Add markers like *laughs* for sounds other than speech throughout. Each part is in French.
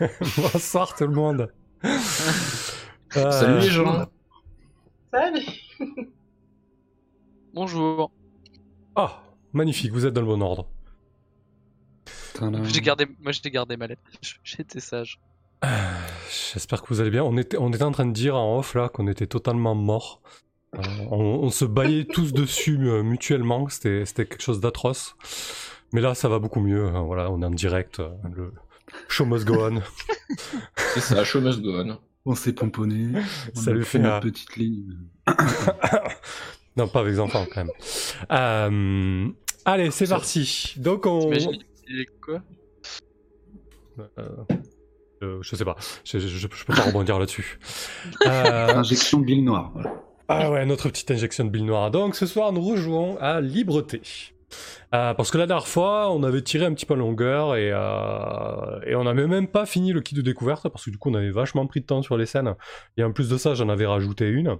*laughs* bonsoir tout le monde. *laughs* Euh, Salut les gens. Salut. *laughs* Bonjour. Ah, magnifique, vous êtes dans le bon ordre. J'ai gardé, moi j'ai gardé ma lettre. J'étais sage. J'espère que vous allez bien. On était, on était en train de dire en off là qu'on était totalement morts. Euh, on, on se baillait tous dessus euh, mutuellement. C'était c'était quelque chose d'atroce. Mais là, ça va beaucoup mieux. hein, Voilà, on est en direct. euh, Le show must go on. C'est ça, show must go on. On s'est pomponné. On Ça lui fait fait notre un- petite ligne. *coughs* non, pas avec les enfants quand même. Euh, allez, c'est parti. Donc on. Quoi? Euh, euh, je sais pas. Je, je, peux pas rebondir là-dessus. *laughs* Euh, Injection de bile noire. Voilà. Ah ouais, notre petite injection de bile noire. Donc ce soir, nous rejouons à Libreté. Euh, parce que la dernière fois, on avait tiré un petit peu en longueur et, euh, et on n'avait même pas fini le kit de découverte parce que du coup, on avait vachement pris de temps sur les scènes. Et en plus de ça, j'en avais rajouté une.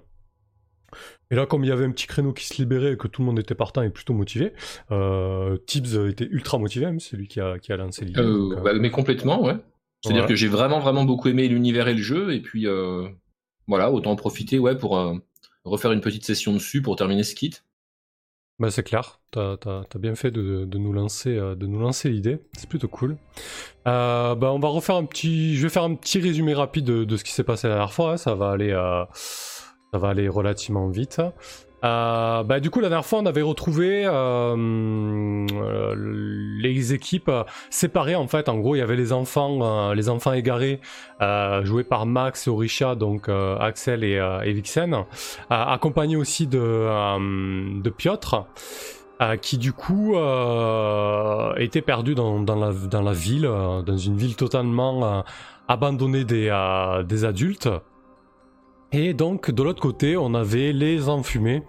Et là, comme il y avait un petit créneau qui se libérait et que tout le monde était partant et plutôt motivé, euh, Tibbs était ultra motivé, même c'est lui qui a, qui a lancé l'idée. Euh, bah, mais complètement, ouais. C'est-à-dire que j'ai vraiment, vraiment beaucoup aimé l'univers et le jeu, et puis euh, voilà, autant en profiter, ouais, pour refaire une petite session dessus pour terminer ce kit. Bah c'est clair, t'as t'as bien fait de, de nous lancer, euh, de nous lancer l'idée, c'est plutôt cool. Euh, bah on va refaire un petit, je vais faire un petit résumé rapide de, de ce qui s'est passé la dernière fois, hein, ça va aller, euh, ça va aller relativement vite. Euh, bah du coup la dernière fois on avait retrouvé euh, les équipes euh, séparées en fait, en gros il y avait les enfants, euh, les enfants égarés joués par Max et Orisha, donc Axel et, et Vixen euh, accompagné aussi de, de Piotr, qui du coup euh, était perdu dans, la, ville, dans une ville totalement abandonnée des adultes. Et donc de l'autre côté, on avait les enfumés,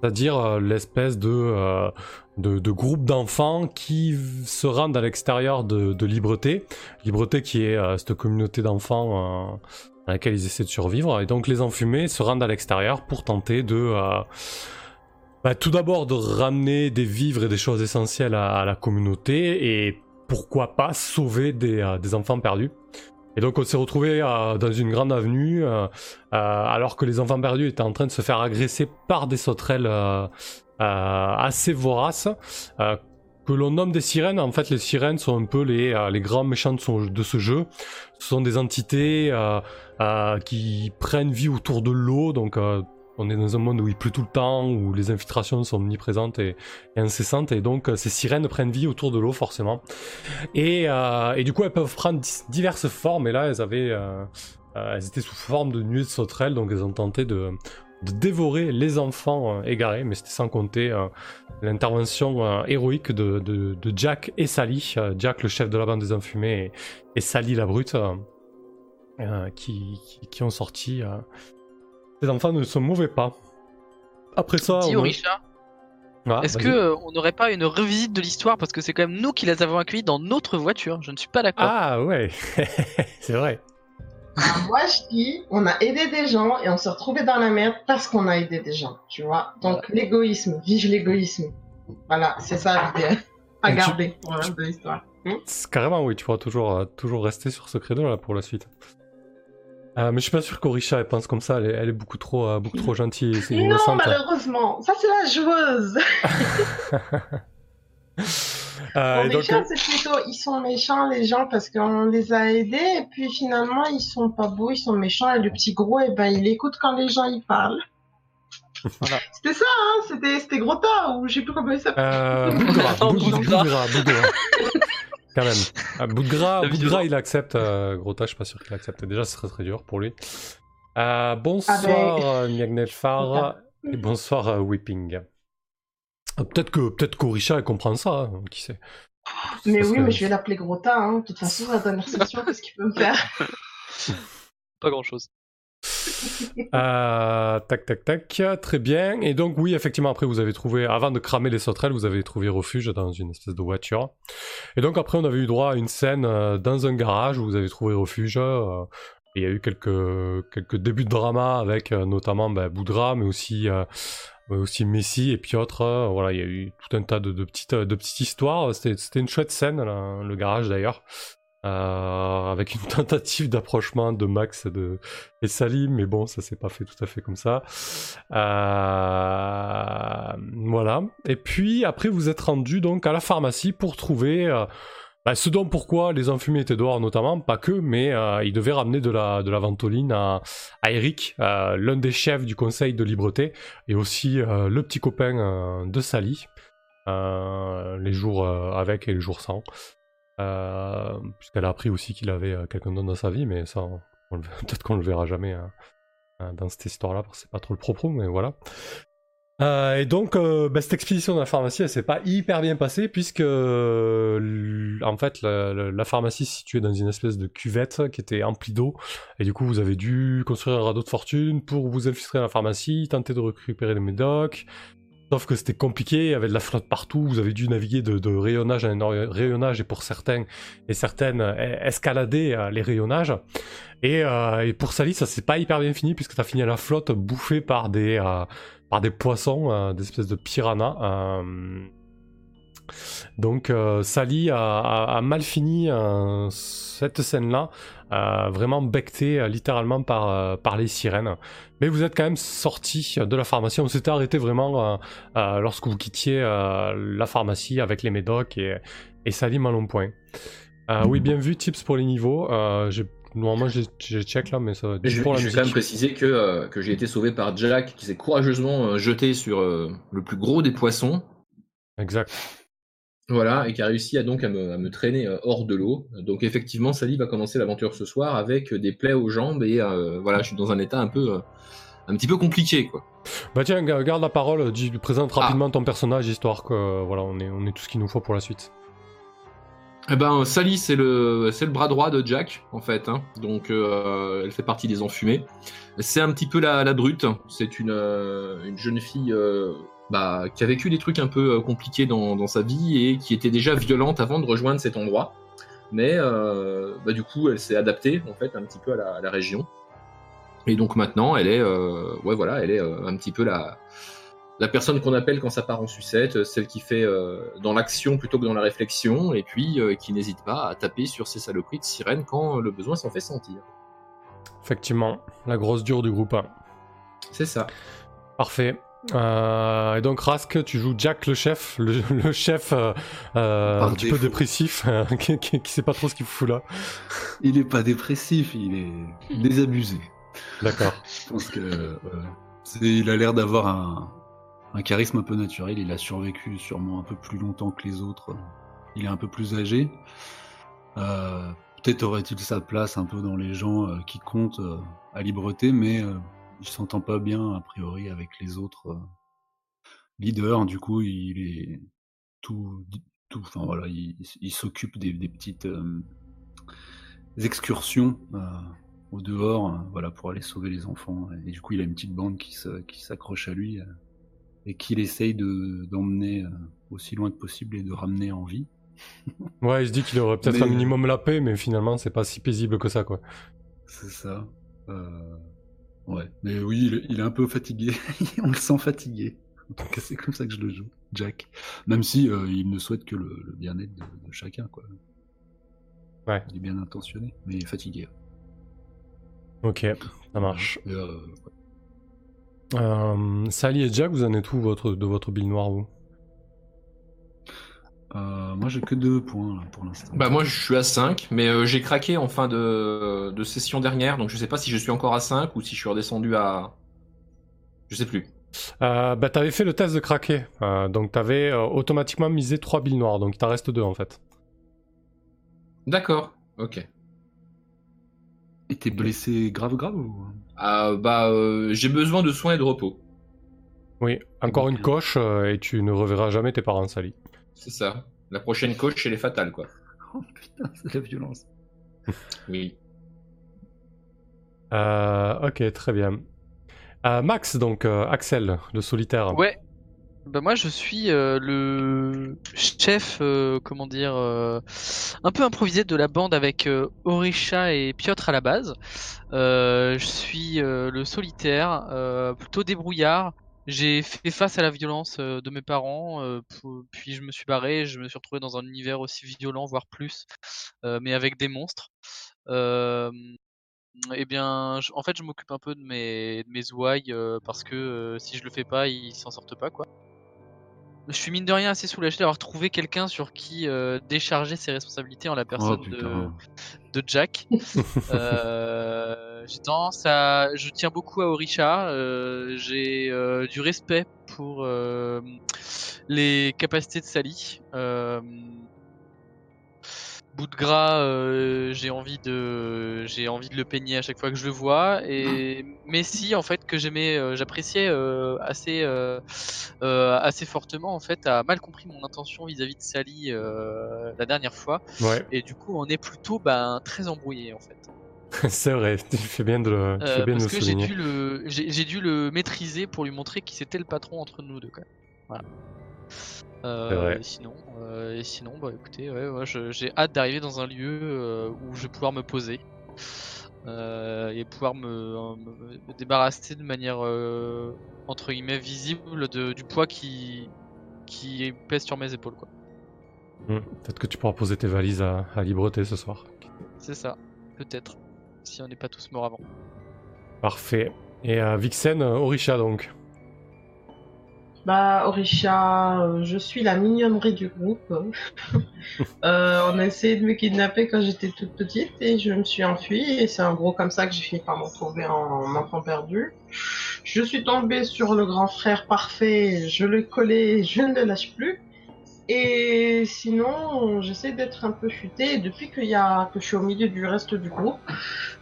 c'est-à-dire euh, l'espèce de, euh, de, de groupe d'enfants qui se rendent à l'extérieur de, Libreté. Libreté qui est euh, cette communauté d'enfants euh, dans laquelle ils essaient de survivre. Et donc les enfumés se rendent à l'extérieur pour tenter de... bah, tout d'abord de ramener des vivres et des choses essentielles à, à la communauté et pourquoi pas sauver des, des enfants perdus. Et donc on s'est retrouvé euh, dans une grande avenue euh, euh, alors que les enfants perdus étaient en train de se faire agresser par des sauterelles assez voraces. que l'on nomme des sirènes, en fait les sirènes sont un peu les, grands méchants de, ce jeu. Ce sont des entités qui prennent vie autour de l'eau, donc on est dans un monde où il pleut tout le temps, où les infiltrations sont omniprésentes et, incessantes, et donc euh, ces sirènes prennent vie autour de l'eau forcément. Et, euh, et du coup, elles peuvent prendre diverses formes, et là, elles avaient, euh, euh, elles étaient sous forme de nuées de sauterelles, donc elles ont tenté de, dévorer les enfants égarés, mais c'était sans compter l'intervention héroïque de, Jack et Sally, Jack le chef de la bande des enfumés, et, Sally la brute, qui, ont sorti. Ces enfants ne se mouvaient pas. Après ça, Dis on- Orisha, Ah, est-ce que euh, on n'aurait pas une revisite de l'histoire parce que c'est quand même nous qui les avons accueillis dans notre voiture Je ne suis pas d'accord. Ah ouais, *laughs* c'est vrai. Alors, moi, je dis, on a aidé des gens et on s'est retrouvé dans la merde parce qu'on a aidé des gens, tu vois. Donc, l'égoïsme, vive l'égoïsme. Voilà, c'est ça l'idée à tu- garder pour le reste de l'histoire. C'est- Carrément, oui, tu pourras toujours, euh, toujours rester sur ce credo là pour la suite. Euh, mais je suis pas sûr qu'Orisha elle pense comme ça, elle est, elle est beaucoup trop, euh, beaucoup trop *laughs* gentille et Non, innocente. malheureusement, ça c'est la joueuse. *laughs* *laughs* Euh, Bon, donc, méchants, c'est plutôt, ils sont méchants les gens parce qu'on les a aidés et puis finalement ils sont pas beaux, ils sont méchants et le petit gros, eh ben il écoute quand les gens y parlent. Voilà. C'était ça, hein C'était c'était Grota ou je sais plus comment il s'appelle. euh, Boudgra, Non, Boud- Quand même. Boudgra, *laughs* La Boudgra, vidéo. il accepte. Euh, Grota, je suis pas sûr qu'il accepte. Déjà, ce serait très dur pour lui. Euh, bonsoir, Ah ben- euh, Miagnelfar. Et bonsoir, euh, Whipping. Peut-être que peut-être qu'Orisha comprend ça, hein, qui sait. Mais Ça oui, serait- mais je vais l'appeler Grota, hein. De toute façon, la dernière session, *laughs* qu'est-ce qu'il peut me faire? Pas grand chose. Euh, tac, tac, tac. Très bien. Et donc, oui, effectivement, après, vous avez trouvé, avant de cramer les sauterelles, vous avez trouvé refuge dans une espèce de voiture. Et donc, après, on avait eu droit à une scène euh, dans un garage où vous avez trouvé refuge. euh, il y a eu quelques, quelques débuts de drama avec notamment bah, Boudra, mais aussi aussi Messi et Piotr. voilà, il y a eu tout un tas de, petites, de petites histoires. C'était une chouette scène, le garage d'ailleurs. Euh, avec une *laughs* tentative d'approchement de Max et de, et Salim, mais bon, ça s'est pas fait tout à fait comme ça. Euh, voilà. Et puis après, vous êtes rendu donc à la pharmacie pour trouver euh, bah, ce dont pourquoi les enfumés étaient dehors, notamment, pas que, mais ils devaient ramener de la, de la ventoline à, à Eric, l'un des chefs du conseil de libreté, et aussi le petit copain de Sally, les jours avec et les jours sans. Euh, Puisqu'elle a appris aussi qu'il avait euh, quelqu'un d'autre dans sa vie, mais ça, *laughs* peut-être qu'on le verra jamais hein, hein, dans cette histoire-là, parce que c'est pas trop le propos, mais voilà. Euh, et donc, bah, cette expédition de la pharmacie, elle s'est pas hyper bien passée, puisque, en fait, la pharmacie se situait dans une espèce de cuvette qui était emplie d'eau, et du coup, vous avez dû construire un radeau de fortune pour vous infiltrer dans la pharmacie, tenter de récupérer les médocs, Sauf que c'était compliqué, il y avait de la flotte partout, vous avez dû naviguer de, rayonnage en rayonnage et pour certains et certaines euh, escalader euh, les rayonnages. Et, euh, pour Sally, ça s'est pas hyper bien fini puisque t'as fini à la flotte bouffée par des, euh, par des poissons, euh, des espèces de piranhas. Donc euh, Sally a, a- a mal fini euh, cette scène-là, euh, vraiment bectée littéralement par, par les sirènes. Mais vous êtes quand même sorti de la pharmacie. On s'était arrêté vraiment lorsque vous quittiez la pharmacie avec les médocs et, et Salim à long point. Euh, oui, bien vu, tips pour les niveaux. Euh, Normalement, j'ai check là, mais ça va je, pour la je vais quand même préciser que, euh, que j'ai été sauvé par Jack qui s'est courageusement jeté sur le plus gros des poissons. Exact. Voilà, et qui a réussi à donc à me, à me traîner euh, hors de l'eau. Donc effectivement, Sally va commencer l'aventure ce soir avec des plaies aux jambes et euh, voilà, je suis dans un état un peu, euh, un petit peu compliqué quoi. Bah tiens, ga- garde la parole, dis, présente Ah. rapidement ton personnage, histoire que voilà, on est, on est tout ce qu'il nous faut pour la suite. Eh ben, Sally, c'est le, c'est le bras droit de Jack, en fait. hein. Donc, euh, elle fait partie des enfumés. C'est un petit peu la, la brute. C'est une, euh, une jeune fille euh, bah, qui a vécu des trucs un peu euh, compliqués dans, dans sa vie et qui était déjà violente avant de rejoindre cet endroit. Mais euh, bah, du coup, elle s'est adaptée, en fait, un petit peu à la, à la région. Et donc maintenant, elle est, euh, ouais, voilà, elle est un petit peu la, la personne qu'on appelle quand ça part en sucette, celle qui fait euh, dans l'action plutôt que dans la réflexion, et puis euh, qui n'hésite pas à taper sur ces saloperies de sirènes quand le besoin s'en fait sentir. Effectivement, la grosse dure du groupe 1. C'est ça. Parfait. Euh, et donc Rask, tu joues Jack le chef, le, *laughs* le chef euh, euh, un petit peu dépressif, *laughs* qui, qui- qui sait pas trop ce qu'il fout là. Il est pas dépressif, il est désabusé. D'accord. *laughs* Je pense que euh, il a l'air d'avoir un, un charisme un peu naturel. Il a survécu sûrement un peu plus longtemps que les autres. Il est un peu plus âgé. Euh, Peut-être aurait-il sa place un peu dans les gens euh, qui comptent euh, à Libreté, mais euh, il s'entend pas bien a priori avec les autres euh, leaders. Du coup, il est tout, tout. Enfin voilà, il, il s'occupe des, des petites euh, excursions. euh, au dehors, voilà, pour aller sauver les enfants. Et du coup, il a une petite bande qui s'accroche à lui et qu'il essaye de d'emmener aussi loin que possible et de ramener en vie. *laughs* Ouais, il se dit qu'il aurait peut-être Mais- un minimum la paix, mais finalement, c'est pas si paisible que ça, quoi. C'est ça. Euh, Ouais, mais oui, il est, il est un peu fatigué. *laughs* On le sent fatigué. En tout cas, c'est comme ça que je le joue, Jack. Même si euh, il ne souhaite que le, le bien-être de, de chacun, quoi. Ouais. Il est bien intentionné, mais fatigué. Ok, ça marche. Et, euh, Euh, Sally et Jack, vous en êtes où votre, de votre bille noire, vous? Euh, moi, j'ai que deux points là, pour l'instant. Bah moi je suis à 5, mais euh, j'ai craqué en fin de, de session dernière, donc je sais pas si je suis encore à 5 ou si je suis redescendu à... Je sais plus. euh, Bah, t'avais fait le test de craquer, euh, donc t'avais euh, automatiquement misé 3 billes noires, donc il t'en reste 2 en fait. D'accord, ok. Et t'es blessé grave, grave ou... Ah, bah euh, j'ai besoin de soins et de repos. Oui, encore une coche, euh, et tu ne reverras jamais tes parents, Sally. C'est ça. La prochaine coach, elle est fatale, quoi. *laughs* Oh putain, c'est la violence. *laughs* Oui. Euh, ok, très bien. Euh, Max, donc, euh, Axel, le solitaire. Ouais. Bah moi je suis euh, le chef, euh, comment dire, euh, un peu improvisé de la bande avec euh, Orisha et Piotr à la base. Euh, je suis euh, le solitaire, euh, plutôt débrouillard, j'ai fait face à la violence euh, de mes parents, euh, puis je me suis barré, je me suis retrouvé dans un univers aussi violent, voire plus, euh, mais avec des monstres. Eh bien, en fait, je m'occupe un peu de mes, de mes ouailles parce que si je le fais pas, ils s'en sortent pas, quoi. Je suis mine de rien assez soulagé d'avoir trouvé quelqu'un sur qui euh, décharger ses responsabilités en la Oh personne de, Jack. *laughs* Euh, j'ai tendance à, je tiens beaucoup à Orisha. euh, j'ai euh, du respect pour euh, les capacités de Sally. Bout de gras, euh, j'ai envie de, j'ai envie de le peigner à chaque fois que je le vois. Et Messi, en fait, que j'aimais, euh, j'appréciais euh, assez, assez fortement, en fait, a mal compris mon intention vis-à-vis de Sally la dernière fois. Ouais, Et du coup, on est plutôt ben, très embrouillé en fait. *laughs* c'est vrai, tu fais bien de le, tu fais bien de parce que j'ai dû le, j'ai j'ai dû le maîtriser pour lui montrer qui c'était le patron entre nous deux. Quand même. Voilà. Euh, et sinon, euh, et sinon, bah écoutez, ouais, ouais, j'ai hâte d'arriver dans un lieu euh, où je vais pouvoir me poser et pouvoir me, me- me débarrasser de manière entre guillemets visible de, du poids qui qui pèse sur mes épaules. Quoi. Hmm, Peut-être que tu pourras poser tes valises à, à Libreté ce soir. C'est ça, peut-être, si on n'est pas tous morts avant. Parfait. Et euh, Vixen, Orisha donc. Bah, Orisha, euh, je suis la mignonnerie du groupe. *laughs* Euh, on a essayé de me kidnapper quand j'étais toute petite et je me suis enfuie et c'est en gros comme ça que j'ai fini par me retrouver en enfant perdu. Je suis tombée sur le grand frère parfait, je le collais, je ne le lâche plus. Et sinon, j'essaie d'être un peu futée. Et Depuis qu'il y a, que je suis au milieu du reste du groupe,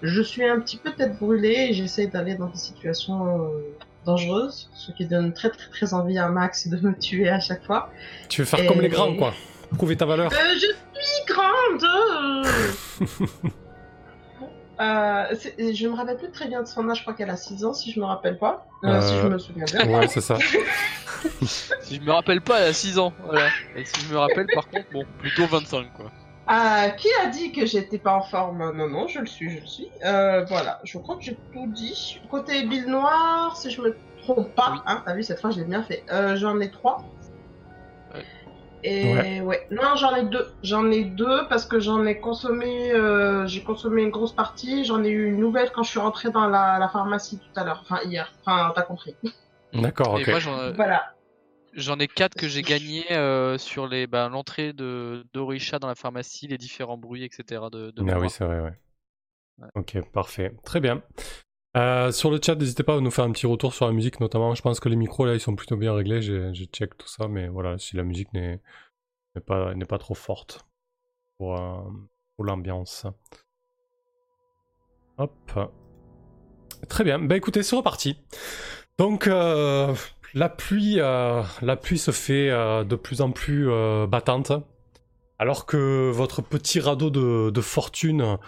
je suis un petit peu tête brûlée et j'essaie d'aller dans des situations euh, dangereuses, ce qui donne très très très envie à Max de me tuer à chaque fois. Tu veux faire Et- comme les grands, quoi. Prouver ta valeur. Euh, je suis grande *laughs* euh, c'est- Je me rappelle plus très bien de son âge, je crois qu'elle a 6 ans si je me rappelle pas. Euh, Si Euh, je me souviens bien. Ouais, c'est ça. *laughs* Si je me rappelle pas, elle a 6 ans. Voilà. Et si je me rappelle, par contre, bon, plutôt 25, quoi. Ah, qui a dit que j'étais pas en forme? Non, non, je le suis, je le suis. Euh, voilà, je crois que j'ai tout dit. Côté Bill Noir, si je me trompe pas, Oui. hein, t'as vu, cette fois, je l'ai bien fait. Euh, j'en ai trois. Ouais. Et ouais. non, j'en ai deux. J'en ai deux parce que j'en ai consommé, euh, j'ai consommé une grosse partie. J'en ai eu une nouvelle quand je suis rentrée dans la, la pharmacie tout à l'heure. Enfin, hier. Enfin, t'as compris. D'accord, Et ok. moi, j'en Voilà. J'en ai 4 que j'ai gagné euh, sur les bah, l'entrée de d'Orisha dans la pharmacie, les différents bruits, etc. de, de Ah oui, c'est vrai, ouais. Ouais. Ok, parfait. Très bien. Euh, sur le chat, n'hésitez pas à nous faire un petit retour sur la musique, notamment. Je pense que les micros, là, ils sont plutôt bien réglés. J'ai check tout ça, mais voilà, si la musique n'est pas, pas trop forte pour, euh, pour l'ambiance. Hop. Très bien. Bah écoutez, c'est reparti. Donc, euh, la pluie, euh, la pluie se fait euh, de plus en plus euh, battante. Alors que votre petit radeau de, fortune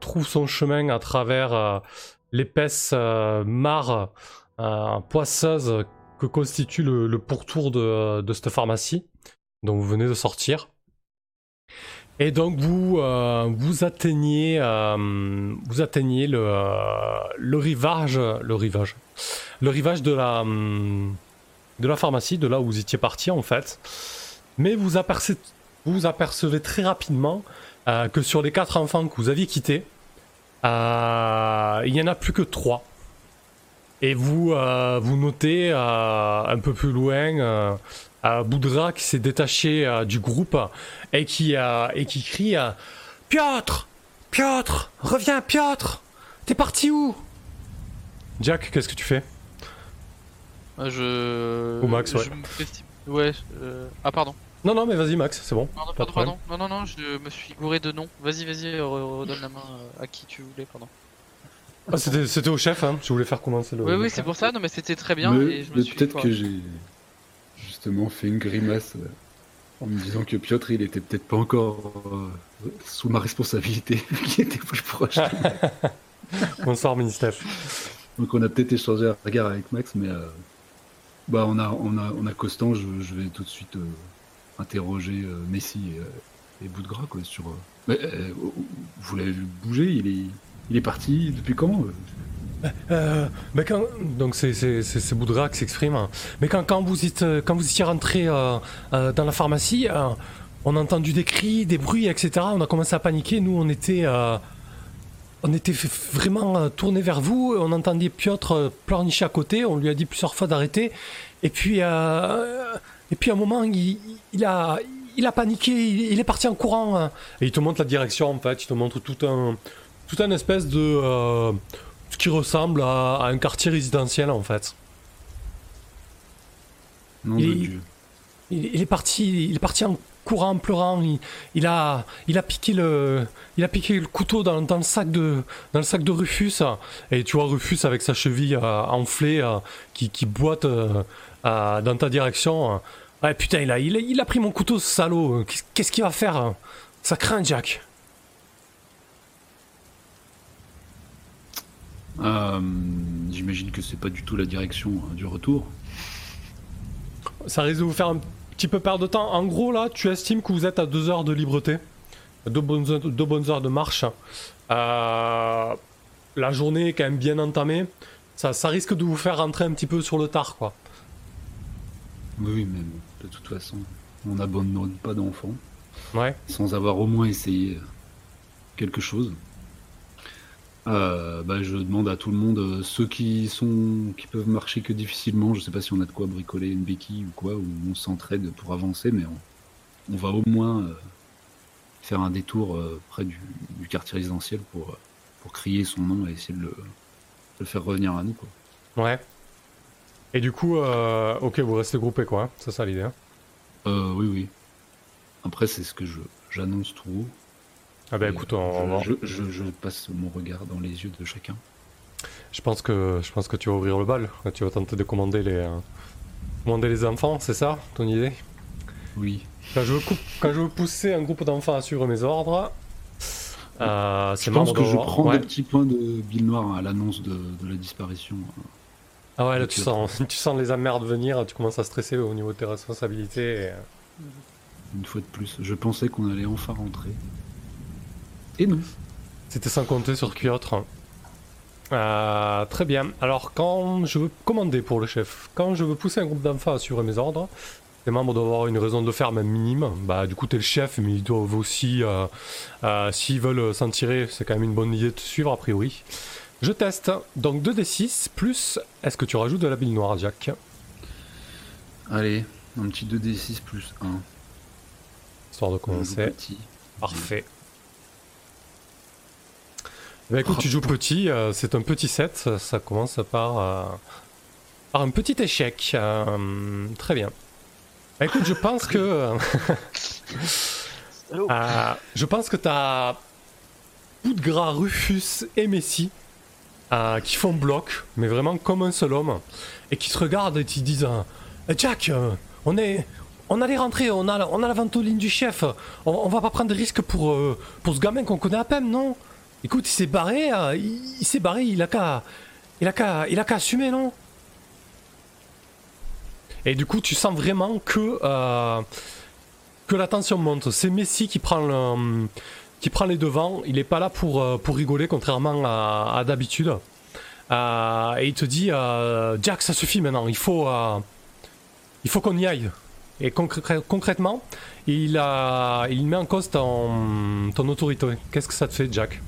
trouve son chemin à travers l'épaisse mare poisseuse que constitue le, pourtour de cette pharmacie dont vous venez de sortir. Et donc vous, euh, vous atteignez, euh, vous atteignez le, le rivage, le rivage, le rivage de la, de la pharmacie, de là où vous étiez parti en fait. Mais vous apercevez, vous apercevez très rapidement euh, que sur les quatre enfants que vous aviez quittés, il n'y en a plus que trois. Et vous, vous notez un peu plus loin Boudra qui s'est détaché euh, du groupe et qui, euh, et qui crie euh, Piotr Piotr Reviens, Piotr T'es parti où? Jack, qu'est-ce que tu fais? Ah, je. Ou Max, ouais. je me précipite- Ouais. euh, Ah, pardon. Non, non, mais vas-y, Max, c'est bon. Pardon, Pas de pardon, problème. pardon. Non, non, non, je me suis gouré de nom. Vas-y, vas-y, re- redonne la main euh, à qui tu voulais, pardon. Ah, c'était, c'était au chef, hein. Je voulais faire commencer le. Oui, oui, c'est pour ça. Non, mais c'était très bien. Mais- et je me mais suis peut-être que j'ai justement fait une grimace euh, en me disant que Piotr, il était peut-être pas encore euh, sous ma responsabilité, *laughs* qu'il était plus proche. *laughs* Bonsoir, Ministef. Donc on a peut-être échangé un regard avec Max, mais euh, bah on a on a on a Constant, je, je vais tout de suite euh, interroger Messi et, et Boudgras quoi sur. mais, vous l'avez vu bouger, il est il est parti depuis quand euh donc c'est Boudra qui s'exprime. Mais quand, vous êtes quand vous étiez rentré euh, euh, dans la pharmacie, on a entendu des cris, des bruits, etc. On a commencé à paniquer. Nous, on était on était vraiment tournés vers vous. On entendait Piotr pleurnicher à côté. On lui a dit plusieurs fois d'arrêter. Et puis et puis à un moment, il, a il a paniqué. Il, est parti en courant. Et il te montre la direction en fait. Il te montre tout un tout un espèce de ce qui ressemble à, à un quartier résidentiel en fait. Nom Il- de Dieu. Il, il est parti, il est parti en courant, en pleurant. Il, il a, il a piqué le, il a piqué le couteau dans, dans le sac de, dans le sac de Rufus. Et tu vois Rufus avec sa cheville euh, enflée euh, qui, qui boite euh, dans ta direction. Ouais putain, il a, il a, il a pris mon couteau, ce salaud. Qu'est-ce qu'il va faire? Ça craint, Jack. Euh, J'imagine que c'est pas du tout la direction euh, du retour. Ça risque de vous faire un petit peu perdre de temps. En gros, là, tu estimes que vous êtes à deux heures de libreté. Deux bonnes, heures- deux bonnes heures de marche. Euh, la journée est quand même bien entamée. Ça, ça risque de vous faire rentrer un petit peu sur le tard, quoi. Oui, mais de toute façon, on n'abandonne pas d'enfants Ouais. sans avoir au moins essayé quelque chose. Euh, bah, je demande à tout le monde, euh, ceux qui sont qui peuvent marcher que difficilement, je sais pas si on a de quoi bricoler une béquille ou quoi, ou on s'entraide pour avancer, mais on, on va au moins euh, faire un détour près du, du quartier résidentiel pour, pour crier son nom et essayer de le, de le faire revenir à nous. Quoi. Ouais. Et du coup, ok, vous restez groupés, quoi. hein. C'est ça l'idée. hein. Euh, oui, oui. Après, c'est ce que je j'annonce tout haut. Ah bah écoute, on, je, je- je- je passe mon regard dans les yeux de chacun. je pense que je pense que tu vas ouvrir le bal. Tu vas tenter de commander les euh, commander les enfants, c'est ça ton idée? Oui. Quand je veux, coup- quand je veux pousser un groupe d'enfants à suivre mes ordres, euh, Je pense que de- je prends ouais. des petits points de Bill Noir à l'annonce de, de la disparition. Ah ouais, là tu sens, *laughs* tu sens les emmerdes venir, tu commences à stresser au niveau de tes responsabilités. et, euh, Une fois de plus, je pensais qu'on allait enfin rentrer. Et non. C'était sans compter sur Piotr. Euh, très bien. Alors quand je veux commander pour le chef, quand je veux pousser un groupe d'enfants à assurer mes ordres, les membres doivent avoir une raison de le faire même minime. Bah du coup t'es le chef, mais ils doivent aussi, euh, euh, s'ils veulent s'en tirer, c'est quand même une bonne idée de te suivre a priori. Je teste. Donc 2d6 plus, est-ce que tu rajoutes de la bile noire, Jack? Allez, un petit 2d6 plus 1. Histoire de commencer. Parfait. Bah écoute, tu joues petit, euh, c'est un petit set, ça, commence par, euh, par un petit échec. euh, très bien. Bah écoute, je pense que. *laughs* je pense que t'as. Boudgras, Rufus et Messi qui font bloc, mais vraiment comme un seul homme, et qui se regardent et qui disent euh, Jack, on est. On allait rentrer, on a, la- on a la ventoline du chef. On, on va pas prendre de risques pour, euh, pour ce gamin qu'on connaît à peine, non? Écoute, il s'est barré, euh, il, s'est barré, il a qu'à. Il a qu'à. Il a qu'à assumer, non? Et du coup, tu sens vraiment que. euh, que la tension monte. C'est Messi qui prend le, qui prend les devants. Il est pas là pour, euh, pour rigoler, contrairement à, d'habitude. Et il te dit Jack, ça suffit maintenant, il faut, il faut qu'on y aille. Et concrètement, il, a, il met en cause ton autorité. Qu'est-ce que ça te fait, Jack?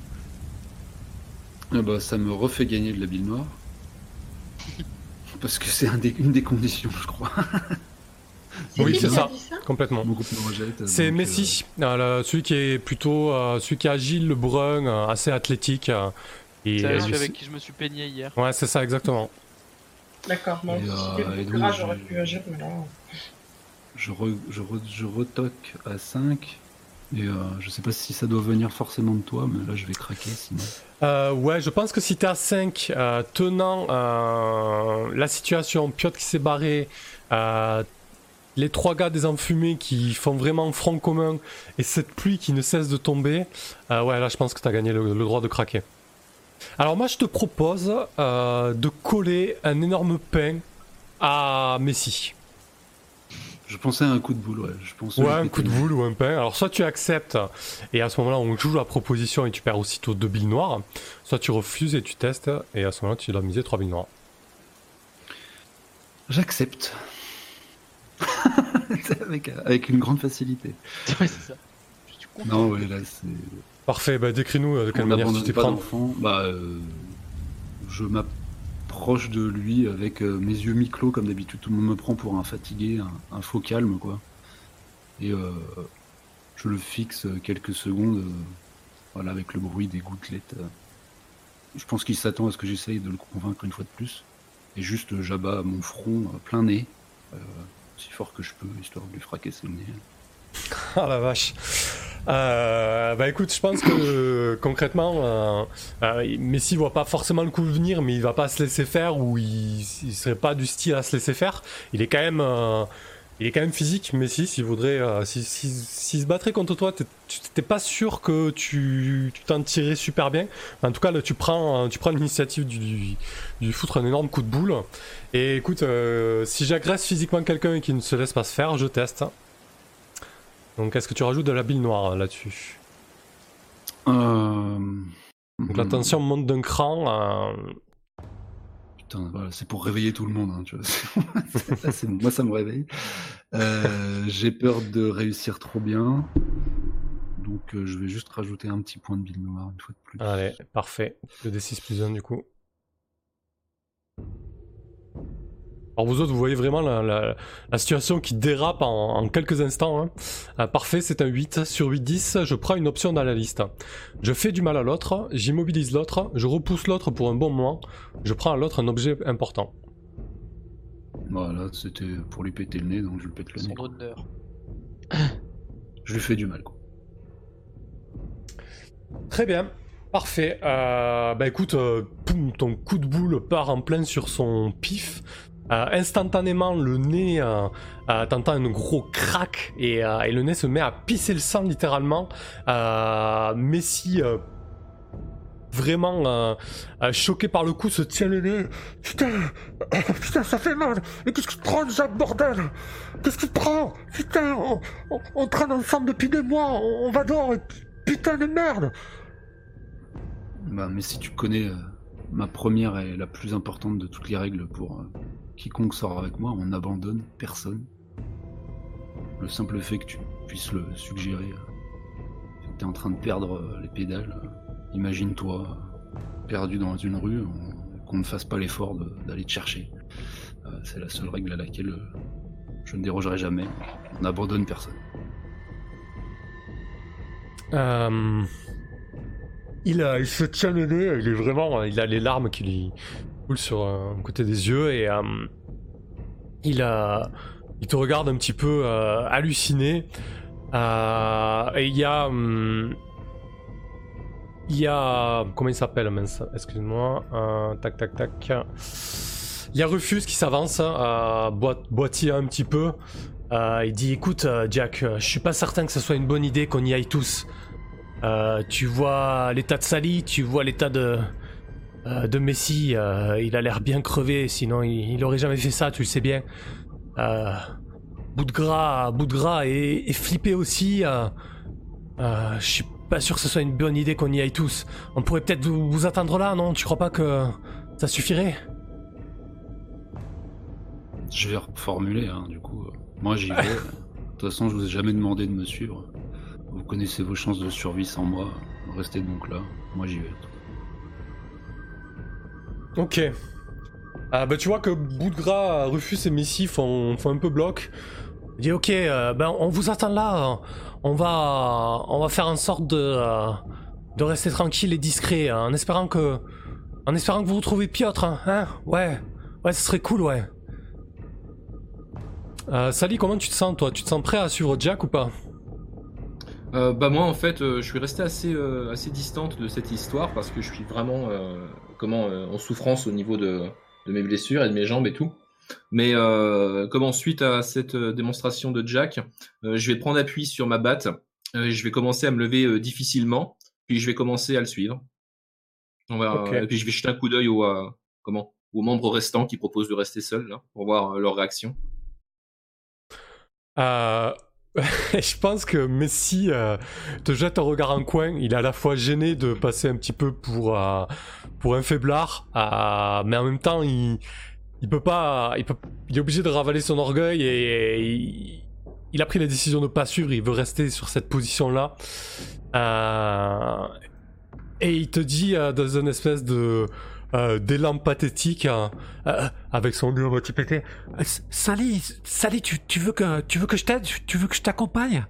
Ah bah, ça me refait gagner de la bile noire. Parce que c'est un des- une des conditions, je crois. Oui, qui c'est qui ça. a dit ça Complètement. Rejette. C'est Messi, euh, le- celui qui est plutôt, euh, celui qui est agile, le brun, euh, assez athlétique. euh, et, C'est celui lui- avec qui je me suis peigné hier. Ouais, c'est ça, exactement. D'accord, aussi, euh, j'aurais pu agir, mais là. Je, re- je, re- je retoque à 5. Et euh, je sais pas si ça doit venir forcément de toi, mais là je vais craquer sinon. Euh, ouais, je pense que si t'es à 5, euh, tenant euh, la situation, Piotr qui s'est barré, euh, les trois gars des enfumés qui font vraiment front commun, et cette pluie qui ne cesse de tomber, ouais, là je pense que t'as gagné le, le droit de craquer. Alors moi je te propose de coller un énorme pain à Messi. Je pensais à un coup de boule, ouais. Je pensais Ouais, un coup de boule ou un pain. Alors, soit tu acceptes, et à ce moment-là, on joue la proposition et tu perds aussitôt deux billes noires. Soit tu refuses et tu testes, et à ce moment-là, tu dois miser trois billes noires. J'accepte. *laughs* avec, avec une grande facilité. *laughs* Ouais, c'est ça. Non, ouais, là, c'est. Parfait, bah décris-nous euh, de quelle On manière tu pas prends. Bah, euh, je m'approche de lui avec euh, mes yeux mi-clos, comme d'habitude. Tout le monde me prend pour un fatigué, un, faux calme, quoi. Et euh, je le fixe quelques secondes, euh, voilà, avec le bruit des gouttelettes. Je pense qu'il s'attend à ce que j'essaye de le convaincre une fois de plus. Et juste, j'abats mon front plein nez, si fort que je peux, histoire de lui fracasser le nez. Ah la vache. Bah écoute, je pense que concrètement, euh, euh, Messi voit pas forcément le coup venir, mais il va pas se laisser faire ou il, il serait pas du style à se laisser faire. Il est quand même, euh, il est quand même physique, Messi. S'il voudrait, si- si- s'il se battrait contre toi, tu t'es pas sûr que tu t'en tirais super bien. En tout cas, là, tu prends, tu prends l'initiative du, du, du foutre un énorme coup de boule. Et écoute, si j'agresse physiquement quelqu'un et qu'il ne se laisse pas se faire, je teste. Donc, est-ce que tu rajoutes de la bile noire euh, là-dessus? Euh... Donc, la tension monte d'un cran. euh, Putain, voilà, c'est pour réveiller tout le monde, hein, tu vois. *laughs* Là, moi, ça me réveille. Euh, J'ai peur de réussir trop bien. Donc, euh, je vais juste rajouter un petit point de bille noire une fois de plus. Allez, parfait. Le D6 plus 1 du coup. Alors vous autres, vous voyez vraiment la, la- la situation qui dérape en, en quelques instants. hein. Euh, parfait, c'est un 8 sur 8, 10. Je prends une option dans la liste. Je fais du mal à l'autre, j'immobilise l'autre, je repousse l'autre pour un bon moment, je prends à l'autre un objet important. Voilà, c'était pour lui péter le nez, donc je lui pète le Son nez. Je lui fais du mal, quoi. Très bien, parfait. Euh, bah écoute, euh, poum, ton coup de boule part en plein sur son pif. Euh, instantanément, le nez, euh, euh, t'entends un gros crack et, le nez se met à pisser le sang littéralement. Messi, vraiment choqué par le coup, se tient le nez. Putain, *laughs* ça fait mal. Mais qu'est-ce que tu prends déjà, bordel? Qu'est-ce que tu prends Putain, on, traîne ensemble depuis des mois, on, va dehors et putain de merde Bah, mais tu connais ma première et la plus importante de toutes les règles pour quiconque sort avec moi, on n'abandonne personne. Le simple fait que tu puisses le suggérer, euh, que t'es en train de perdre euh, les pédales, euh, imagine-toi perdu dans une rue, on- qu'on ne fasse pas l'effort d'aller te chercher. C'est la seule règle à laquelle je ne dérogerai jamais. On n'abandonne personne. Il, il se tient le nez, il est vraiment, il a les larmes qui lui coulent sur euh, un côté des yeux et euh, il, il te regarde un petit peu euh, halluciné. Euh, et il y a, hum, il y a, comment il s'appelle, mince, excuse-moi, Euh, tac tac tac. Il y a Rufus qui s'avance, euh, boit- boitille un petit peu. Euh, il dit écoute euh, Jack, euh, je suis pas certain que ce soit une bonne idée qu'on y aille tous. Euh, tu vois l'état de Sally, tu vois l'état de euh, de Messi, euh, il a l'air bien crevé, sinon il, il aurait jamais fait ça, tu le sais bien. Euh, bout de gras, bout de gras et, et flippé aussi. je suis pas sûr que ce soit une bonne idée qu'on y aille tous. On pourrait peut-être vous, vous attendre là, non? Tu crois pas que ça suffirait? Je vais reformuler, hein, du coup. Moi, j'y vais. *laughs* De toute façon, je vous ai jamais demandé de me suivre. Vous connaissez vos chances de survie sans moi. Restez donc là. Moi, j'y vais. Ok. Ah bah tu vois que bout de gras, Rufus et Missy font, un peu bloc. Il dit ok, euh, ben on vous attend là. On va, on va faire en sorte de, euh, de rester tranquille et discret, hein, en espérant que, en espérant que vous retrouvez Piotr, hein, hein Ouais, ouais, ce serait cool, ouais. Euh, Sally, comment tu te sens toi? Tu te sens prêt à suivre Jack ou pas? Euh, bah moi en fait euh, je suis resté assez euh, assez distante de cette histoire parce que je suis vraiment comment en souffrance au niveau de, de mes blessures et de mes jambes et tout. Mais euh, comment suite à cette démonstration de Jack, je vais prendre appui sur ma batte, je vais commencer à me lever difficilement, puis je vais commencer à le suivre. On va, et puis je vais jeter un coup d'œil aux comment aux membres restants qui proposent de rester seuls là pour voir leur réaction. Euh, *laughs* je pense que Messi euh, te jette un regard en coin. Il est à la fois gêné de passer un petit peu pour, euh, pour un faiblard, euh, mais en même temps, il, peut pas. Il, est obligé de ravaler son orgueil et, il, il a pris la décision de pas suivre. Il veut rester sur cette position-là. Et il te dit dans une espèce de euh, d'élan pathétique hein, euh, avec son moitié pété. Euh, Sally, Sally, tu, tu veux que tu veux que je t'aide? Tu veux que je t'accompagne?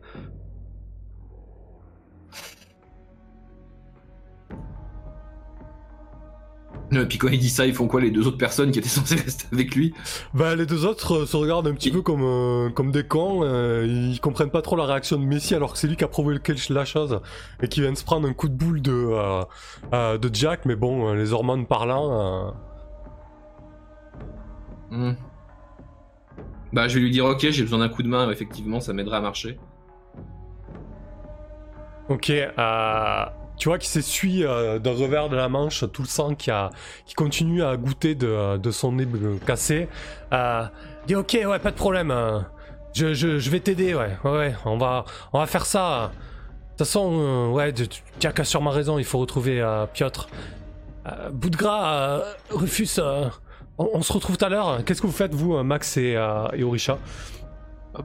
Puis quand il dit ça, ils font quoi les deux autres personnes qui étaient censées *laughs* rester avec lui? Bah, les deux autres euh, se regardent un petit peu comme, euh, comme des cons. euh, ils comprennent pas trop la réaction de Messi alors que c'est lui qui a provoqué la chose et qui vient de se prendre un coup de boule de, de Jack. Mais bon, les hormones parlant. Hmm. Bah je vais lui dire ok, j'ai besoin d'un coup de main, effectivement, ça m'aidera à marcher. Ok, euh, tu vois qu'il s'essuie euh, d'un revers de la manche tout le sang qui, a, qui continue à goûter de, de son nez cassé. Euh, dit ok, ouais, pas de problème. euh, je, je, je vais t'aider, ouais, ouais, on va, on va faire ça. De toute façon, euh, ouais, as qu'à sûrement raison, il faut retrouver euh, Piotr. Euh, bout de gras, Rufus, on, se retrouve tout à l'heure. Qu'est-ce que vous faites, vous, Max et, et Orisha?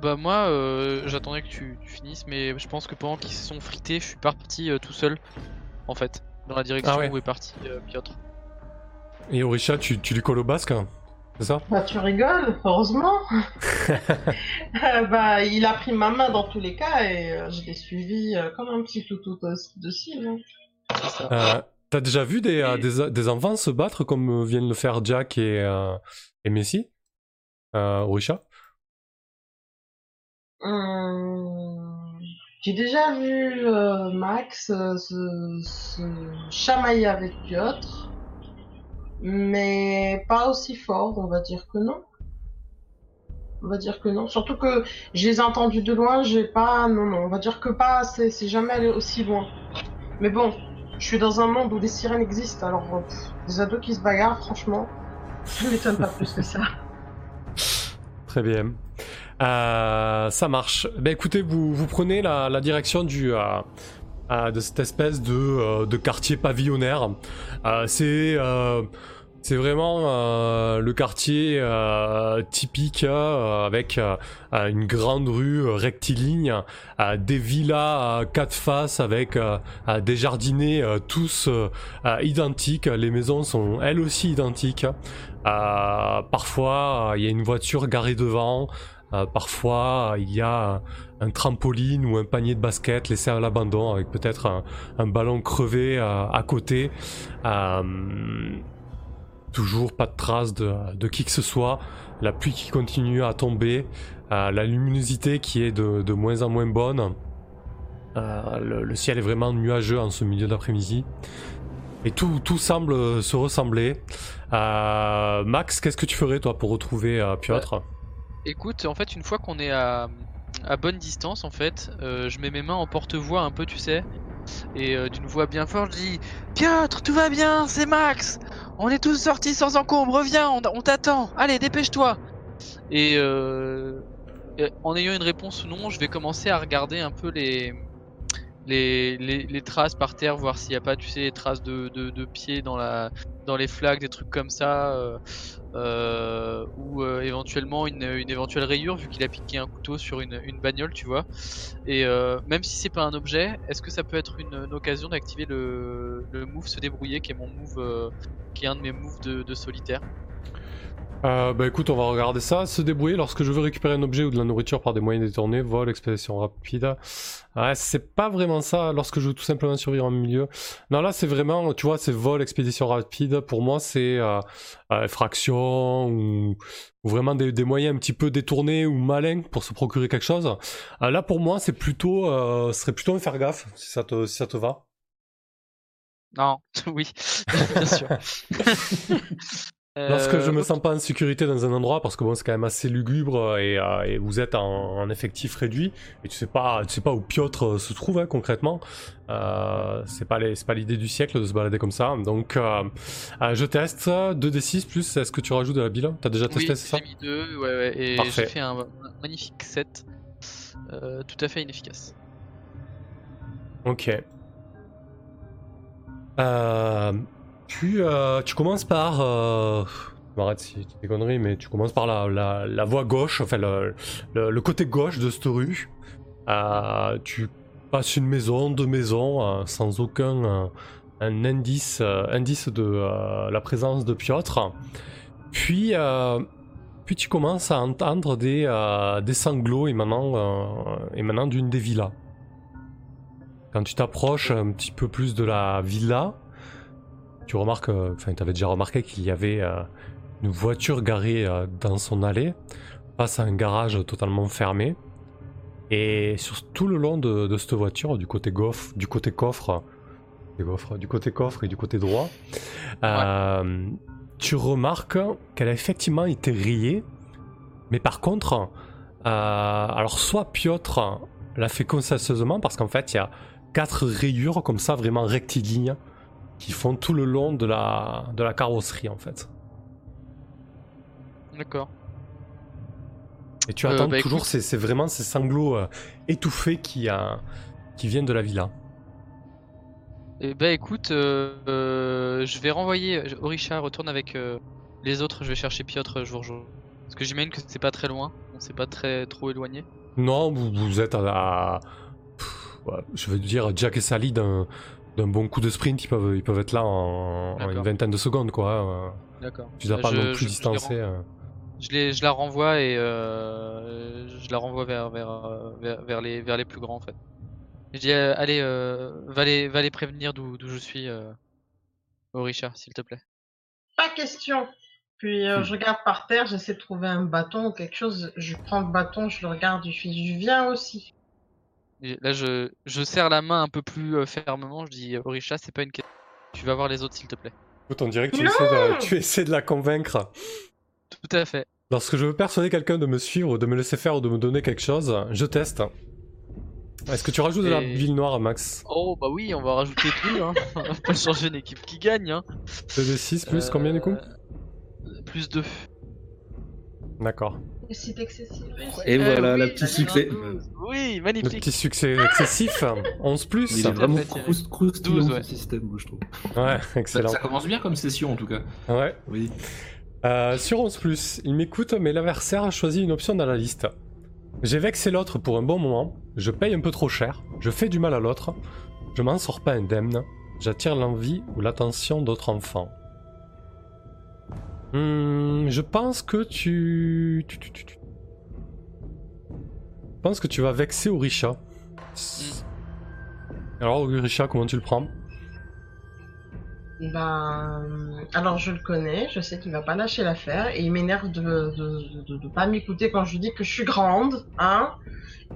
Bah moi, euh, j'attendais que tu, tu finisses, mais je pense que pendant qu'ils se sont frités, je suis parti euh, tout seul, en fait, dans la direction Ah ouais. où est parti euh, Piotr. Et Orisha, tu, tu lui colles au basque, hein, c'est ça? Bah tu rigoles, heureusement. *laughs* Bah il a pris ma main dans tous les cas et euh, je l'ai suivi euh, comme un petit toutou de, de cire, hein. Euh, T'as déjà vu des, euh, Et- des, des enfants se battre comme viennent le faire Jack et, euh, et Messi? Euh, Orisha? Hum, J'ai déjà vu euh, Max euh, se, se chamailler avec Piotr, mais pas aussi fort, on va dire que non. On va dire que non. Surtout que je les ai entendus de loin, j'ai pas. Non, non, on va dire que pas, c'est jamais allé aussi loin. Mais bon, je suis dans un monde où des sirènes existent, alors des ados qui se bagarrent, franchement, je m'étonne pas plus que ça. *laughs* Très bien. Euh, ça marche. Ben écoutez, vous, vous prenez la, direction du, euh, euh, de cette espèce de, quartier pavillonnaire. C'est c'est vraiment euh, le quartier euh, typique euh, avec une grande rue rectiligne, des villas à quatre faces avec des jardinets tous identiques. Les maisons sont elles aussi identiques. Parfois, il y a une voiture garée devant. Parfois, il y a un, trampoline ou un panier de basket laissé à l'abandon avec peut-être un, ballon crevé à côté. Toujours pas de traces de, qui que ce soit. La pluie qui continue à tomber. Euh, la luminosité qui est de, moins en moins bonne. Euh, le, ciel est vraiment nuageux en ce milieu d'après-midi. Et tout, tout semble se ressembler. Euh, Max, qu'est-ce que tu ferais toi pour retrouver Piotr Écoute, en fait, une fois qu'on est à, à bonne distance, en fait, je mets mes mains en porte-voix un peu, tu sais, et euh, d'une voix bien forte, je dis Piotr, tout va bien, c'est Max. On est tous sortis sans encombre, reviens, on, t'attend. Allez, dépêche-toi Et euh, et en ayant une réponse ou non, je vais commencer à regarder un peu les, les, les, les traces par terre, voir s'il n'y a pas, tu sais, des traces de, de, pieds dans, dans les flaques, des trucs comme ça. euh, euh, ou euh, éventuellement une, éventuelle rayure vu qu'il a piqué un couteau sur une, bagnole, tu vois. Et même si c'est pas un objet, est-ce que ça peut être une, occasion d'activer le, le move se débrouiller, qui est mon move, qui un de mes moves de solitaire? Euh, bah écoute, on va regarder ça. Se débrouiller lorsque je veux récupérer un objet ou de la nourriture par des moyens détournés. Vol, expédition rapide. Ouais, c'est pas vraiment ça lorsque je veux tout simplement survivre en milieu. Non, là c'est vraiment, tu vois, c'est vol, expédition rapide. Pour moi, c'est euh, euh, effraction ou, ou vraiment des, des moyens un petit peu détournés ou malins pour se procurer quelque chose. Euh, là, pour moi, c'est plutôt, ce serait plutôt un faire gaffe si ça te, si ça te va. Non, *laughs* oui, *laughs* bien sûr. *laughs* Lorsque je Euh, me sens pas en sécurité dans un endroit, parce que bon, c'est quand même assez lugubre et, euh, et vous êtes en, en effectif réduit et tu sais pas, tu sais pas où Piotr euh, se trouve hein, concrètement. Euh, c'est pas les- pas l'idée du siècle de se balader comme ça. Donc, euh, euh, je teste 2d6 plus. Est-ce que tu rajoutes de la bile T'as déjà testé, oui, ça j'ai mis deux, ouais, ouais, et Parfait. j'ai fait un, magnifique 7. euh, tout à fait inefficace. Ok. Euh, tu, euh, tu commences par. Euh, M'arrête si tu des conneries, mais tu commences par la, la, voie gauche, enfin le, côté gauche de cette rue. Euh, tu passes une maison, deux maisons, euh, sans aucun un indice, indice de la présence de Piotr. Puis, tu commences à entendre des, sanglots émanant, émanant d'une des villas. Quand tu t'approches un petit peu plus de la villa, tu remarques, euh, enfin, tu avais déjà remarqué qu'il y avait euh, une voiture garée euh, dans son allée, face à un garage totalement fermé. Et sur tout le long de, de cette voiture, du côté, goff, du côté coffre, du, coffre, du côté coffre et du côté droit, tu remarques qu'elle a effectivement été rayée. Mais par contre, euh, alors soit Piotr l'a fait consciencieusement parce qu'en fait il y a quatre rayures comme ça vraiment rectilignes qui font tout le long de la, de la carrosserie en fait. D'accord. Et tu Euh, attends bah, toujours, c'est c'est vraiment ces sanglots euh, étouffés qui, euh, qui viennent de la villa. Eh ben écoute, je vais renvoyer. Orisha retourne avec les autres. Je vais chercher Piotr. Je vous rejoins. Parce que j'imagine que c'est pas très loin. On s'est pas très trop éloigné. Non, vous, vous êtes à la... Pff, ouais, je veux dire, Jack et Sally d'un d'un bon coup de sprint, ils peuvent, ils peuvent être là en, en une vingtaine de secondes quoi. euh, D'accord. Tu dois Euh, pas je- non plus distancer. Je, les, je la renvoie et euh, je la renvoie vers, vers, euh, vers, vers les, vers les plus grands en fait. Je dis euh, allez, euh, va, les, va les prévenir d'où d'où je suis, euh, Orisha, s'il te plaît. Pas question. Puis euh, Hmm. je regarde par terre, j'essaie de trouver un bâton ou quelque chose. Je prends le bâton, je le regarde, je fais, je viens aussi. Et là, je, je serre la main un peu plus euh, fermement. Je dis Orisha, c'est pas une question. Tu vas voir les autres, s'il te plaît. Écoute, on dirait que tu essaies, de, tu essaies de la convaincre. Tout à fait. Lorsque je veux persuader quelqu'un de me suivre, ou de me laisser faire ou de me donner quelque chose, je teste. Est-ce que tu rajoutes de la ville noire, Max? Oh bah oui, on va rajouter deux. Hein. *laughs* on va pas changer une équipe qui gagne. Hein. 2d6 plus combien du coup? Euh, Plus 2. D'accord. C'est excessif. Et Euh, voilà, oui, le petit bah, succès. Oui, Le magnifique. petit succès excessif, 11 plus. Il est vraiment fait, Thierry. croust- croustillant 12, ce ouais. système, moi je trouve. Ouais, Ça, excellent. ça commence bien comme session en tout cas. Ouais. Oui. Euh, sur 11 plus, il m'écoute, mais l'adversaire a choisi une option dans la liste. J'ai vexé l'autre pour un bon moment, je paye un peu trop cher, je fais du mal à l'autre, je m'en sors pas indemne, j'attire l'envie ou l'attention d'autres enfants. Hmm, je pense que tu... tu- tu- Je pense que tu vas vexer Orisha. Alors Orisha, comment tu le prends? Ben, alors je le connais, je sais qu'il va pas lâcher l'affaire et il m'énerve de, de, de, de pas m'écouter quand je lui dis que je suis grande, hein.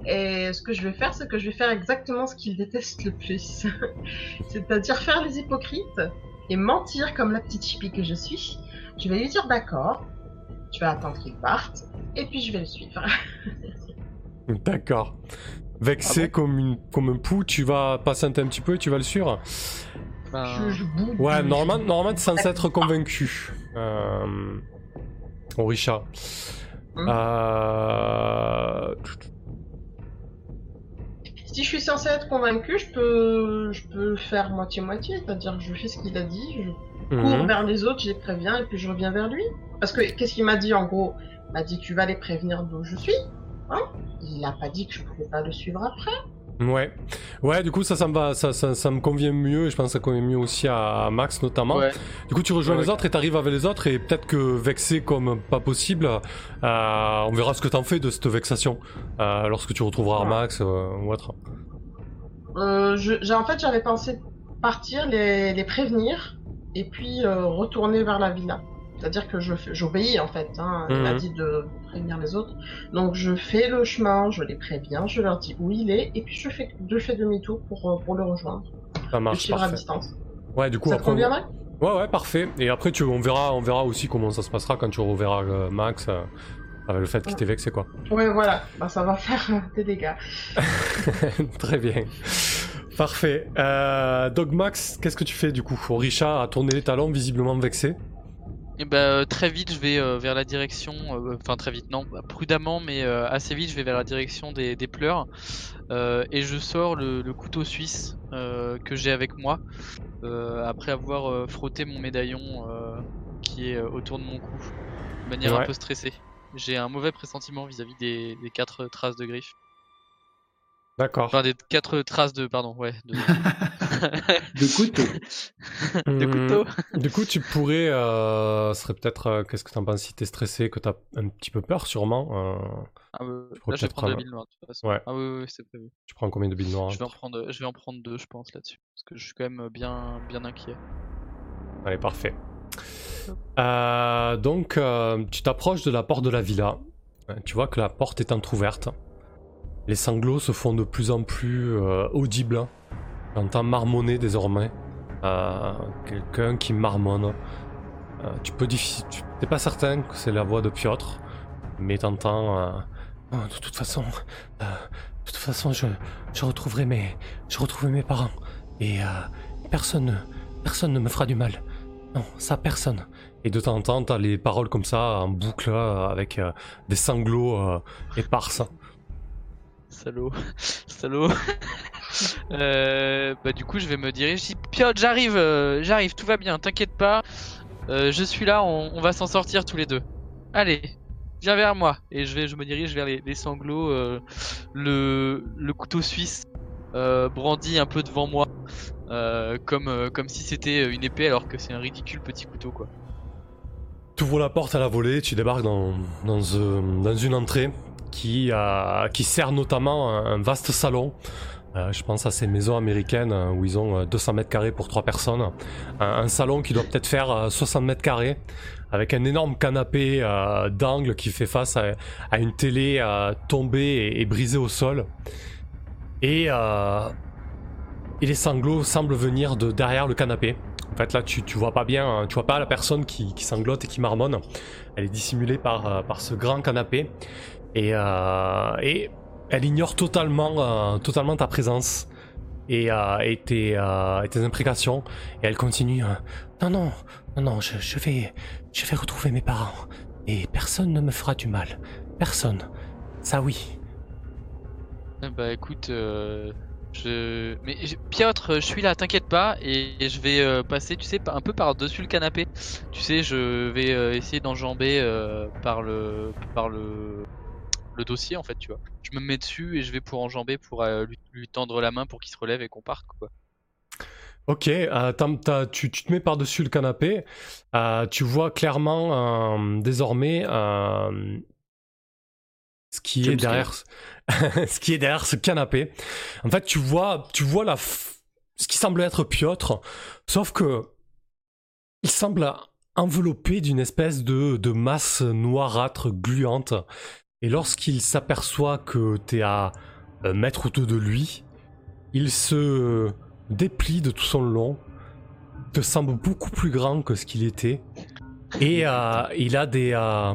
Et ce que je vais faire, c'est que je vais faire exactement ce qu'il déteste le plus. *laughs* C'est-à-dire faire les hypocrites et mentir comme la petite hippie que je suis. Je vais lui dire d'accord, je vais attendre qu'il parte et puis je vais le suivre. *laughs* D'accord. Vexé Ah comme, une, comme un pou, tu vas patienter un petit peu et tu vas le suivre Ben, Je, je boude. Ouais, normalement, normalement t'es censé être convaincu. Euh... Orisha. Hmm. Euh... Si je suis censée être convaincue, je peux, je peux faire moitié-moitié, c'est-à-dire que je fais ce qu'il a dit, je cours Mhm. vers les autres, je les préviens et puis je reviens vers lui. Parce que qu'est-ce qu'il m'a dit en gros? Il m'a dit tu vas les prévenir d'où je suis. Hein? Il a pas dit que je pouvais pas le suivre après. Ouais. Ouais, du coup, ça, ça me va, ça, ça, ça me convient mieux et je pense que ça convient mieux aussi à Max notamment. ouais. Du coup, tu rejoins Ouais, les ouais. autres et t'arrives avec les autres et peut-être que vexé comme pas possible, euh, on verra ce que t'en fais de cette vexation euh, lorsque tu retrouveras Ouais. Max euh, ou autre. Euh, je, en fait, j'avais pensé partir, les, les prévenir et puis euh, retourner vers la villa. C'est-à-dire que je, j'obéis en fait. Hein. Il m'a dit de prévenir les autres. Donc je fais le chemin, je les préviens, je leur dis où il est et puis je fais, je fais demi-tour pour, euh, pour le rejoindre. Ça Je marche, suivre à distance. Ouais, du coup, Ça te après, on- conviendrait? Ouais, ouais, parfait. Et après, tu, on, verra, on verra aussi comment ça se passera quand tu reverras euh, Max euh, avec le fait qu'il t'ait vexé, quoi. Ouais, voilà. Bah, ça va faire des dégâts. *laughs* Très bien. Parfait. Euh, donc, Max, qu'est-ce que tu fais du coup? Orisha a tourné les talons, visiblement vexé. Et ben très vite, je vais euh, vers la direction, euh, enfin très vite, non, bah, prudemment, mais euh, assez vite, je vais vers la direction des, des pleurs euh, et je sors le, le couteau suisse euh, que j'ai avec moi euh, après avoir euh, frotté mon médaillon euh, qui est euh, autour de mon cou, de manière un peu stressée. J'ai un mauvais pressentiment vis-à-vis des, des quatre traces de griffes, D'accord. enfin des quatre traces de, pardon, ouais, de, *laughs* De couteau. *laughs* de couteau. Du coup, tu pourrais. Euh, ce serait peut-être. euh, Qu'est-ce que t'en penses si t'es stressé, que t'as un petit peu peur, sûrement euh, Ah, ouais, pourrais là, je vais prendre la bille noire de toute façon. Ouais. Ah oui, oui, oui, c'est prévu. Tu prends combien de billes noires Je vais en prendre, je vais en prendre deux, je pense là-dessus, parce que je suis quand même bien, bien inquiet. Allez, parfait. Euh, donc, euh, tu t'approches de la porte de la villa. Tu vois que la porte est entr'ouverte. Les sanglots se font de plus en plus euh, audibles. T'entends marmonner désormais. Euh, Quelqu'un qui marmonne. Euh, tu peux diffi- tu t'es pas certain que c'est la voix de Piotr, mais t'entends. Oh, de toute façon, de toute façon, je, je retrouverai mes, je retrouverai mes parents et personne, personne ne me fera du mal. Non, ça personne. Et de temps en temps, t'as les paroles comme ça en boucle avec des sanglots euh, éparses. Salaud, *laughs* salaud. *laughs* Euh, bah du coup, je vais me diriger. Je j'arrive, euh, j'arrive, tout va bien, t'inquiète pas. Euh, je suis là, on, va s'en sortir tous les deux. Allez, viens vers moi. Et je vais, je me dirige vers les, sanglots, le, couteau suisse brandi un peu devant moi, comme, comme si c'était une épée alors que c'est un ridicule petit couteau quoi. Tu ouvres la porte à la volée, tu débarques dans une entrée qui, euh, qui sert notamment un, un vaste salon. Euh, je pense à ces maisons américaines euh, où ils ont euh, 200 mètres carrés pour 3 personnes. Un, salon qui doit peut-être faire euh, 60 mètres carrés, avec un énorme canapé d'angle qui fait face à, une télé tombée et, brisée au sol. Et, les sanglots semblent venir de derrière le canapé. En fait, là, tu, tu vois pas bien, hein, tu vois pas la personne qui, sanglote et qui marmonne. Elle est dissimulée par ce grand canapé. Et, euh, et elle ignore totalement, euh, totalement ta présence et, euh, et, tes, tes imprécations. Et elle continue. non, non, non, non, je, je, vais, je vais retrouver mes parents. Et personne ne me fera du mal. Personne. Ça oui. Eh Bah écoute, je... Mais Piotr, je suis là, t'inquiète pas, et, je vais passer, tu sais, un peu par-dessus le canapé. Tu sais, je vais essayer d'enjamber par le par le le dossier en fait, tu vois. Je me mets dessus et je vais pour enjamber pour euh, lui, lui tendre la main pour qu'il se relève et qu'on parte quoi. Ok, euh, t'as- tu, tu te mets par-dessus le canapé. euh, tu vois clairement euh, désormais ce qui est derrière, *laughs* ce qui est derrière ce canapé. En fait, tu vois, tu vois la, f- ce qui semble être Piotr, sauf que il semble enveloppé d'une espèce de, de masse noirâtre gluante. Et lorsqu'il s'aperçoit que t'es à un mètre ou de lui, il se déplie de tout son long, te semble beaucoup plus grand que ce qu'il était, et euh, il a des euh,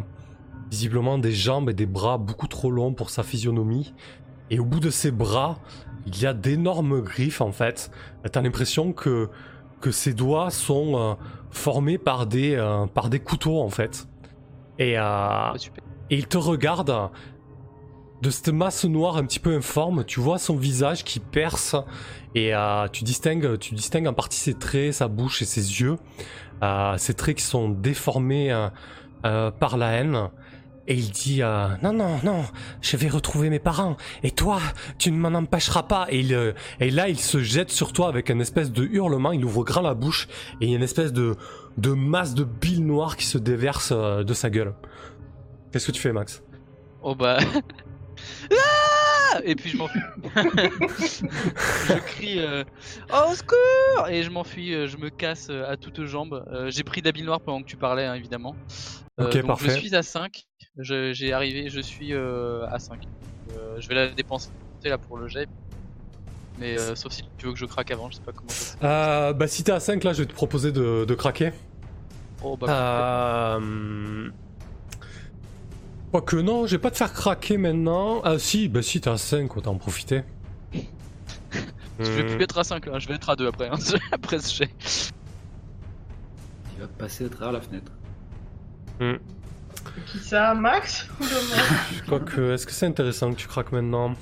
visiblement des jambes et des bras beaucoup trop longs pour sa physionomie, et au bout de ses bras, il y a d'énormes griffes en fait. T'as l'impression que que ses doigts sont euh, formés par des euh, par des couteaux en fait. Et, euh, Bah, super. Et il te regarde de cette masse noire un petit peu informe. Tu vois son visage qui perce et euh, tu distingues, tu distingues en partie ses traits, sa bouche et ses yeux. Euh, ces traits qui sont déformés euh, par la haine. Et il dit non non non, je vais retrouver mes parents. Et toi, tu ne m'en empêcheras pas. Et, là, il se jette sur toi avec une espèce de hurlement. Il ouvre grand la bouche et il y a une espèce de masse de bile noire qui se déverse de sa gueule. Qu'est-ce que tu fais, Max? Oh bah. *laughs* Ah et puis je m'enfuis. *laughs* je crie euh, au secours et je m'enfuis, euh, je me casse euh, à toutes jambes. Euh, j'ai pris d'habit noir pendant que tu parlais hein, évidemment. Ok, donc parfait. Je suis à 5. Je- J'ai arrivé, je suis à 5. Euh, je vais la dépenser là pour le jet. Mais euh, sauf si tu veux que je craque avant, je sais pas comment ça se passe. euh, Bah, si t'es à 5, là, je vais te proposer de, de craquer. Oh bah. Euh... Quoique non, je vais pas te faire craquer maintenant. Ah si, bah si, t'es à 5, autant en profiter. Je vais Hmm. plus être à 5 là, je vais être à 2 après, hein, *laughs* après ce jet. Il va passer à travers la fenêtre. Qui ça, Max ou le moi Je crois que. Est-ce que c'est intéressant que tu craques maintenant?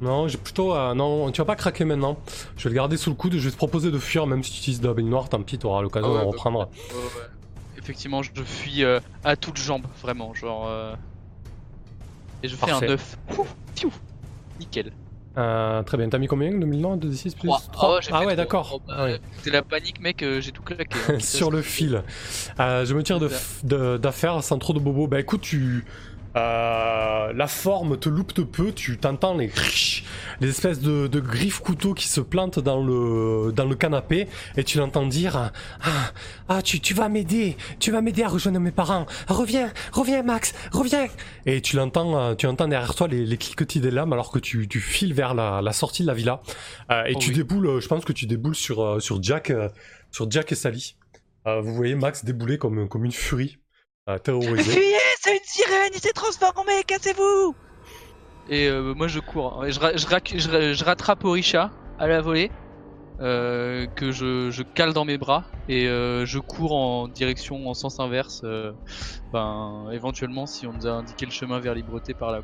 Non, j'ai plutôt. euh, non, tu vas pas craquer maintenant. Je vais le garder sous le coude. Je vais te proposer de fuir, même si tu utilises de la bille noire. Tant pis, tu auras l'occasion Ah ouais, de bah, reprendre. Ouais. Effectivement, je fuis euh, à toutes jambes, vraiment, genre. euh, Et je fais Parfait. un 9. Ouf, piou. Nickel. Euh, très bien. T'as mis combien 2000 non 2d6 plus Trois. 3 j'ai Ah fait ouais, d'accord. Oh, bah, Ah ouais. C'est la panique, mec, euh, j'ai tout claqué. hein. *laughs* sur le fil. Euh, je me tire de C'est f- de- d'affaires sans trop de bobo. Bah écoute, tu. Euh, la forme te loupe de peu, tu t'entends les, les espèces de, de griffes couteaux qui se plantent dans le, dans le canapé et tu l'entends dire Ah, ah tu, tu vas m'aider, tu vas m'aider à rejoindre mes parents. Reviens, reviens Max, reviens Et tu l'entends, euh, tu entends derrière toi les, les cliquetis des lames alors que tu, tu files vers la, la sortie de la villa. Euh, et Oh tu oui. déboules, euh, je pense que tu déboules sur, sur Jack, sur Jack et Sally. Euh, vous voyez Max débouler comme, comme une furie, Fuyez, c'est une sirène, il s'est transformé, cassez-vous Et euh, moi je cours, hein. Je, ra- je, rac- je ra- je rattrape Orisha à la volée, euh, que je, je cale dans mes bras, et euh, je cours en direction, en sens inverse, euh, ben, éventuellement si on nous a indiqué le chemin vers Libreté par là.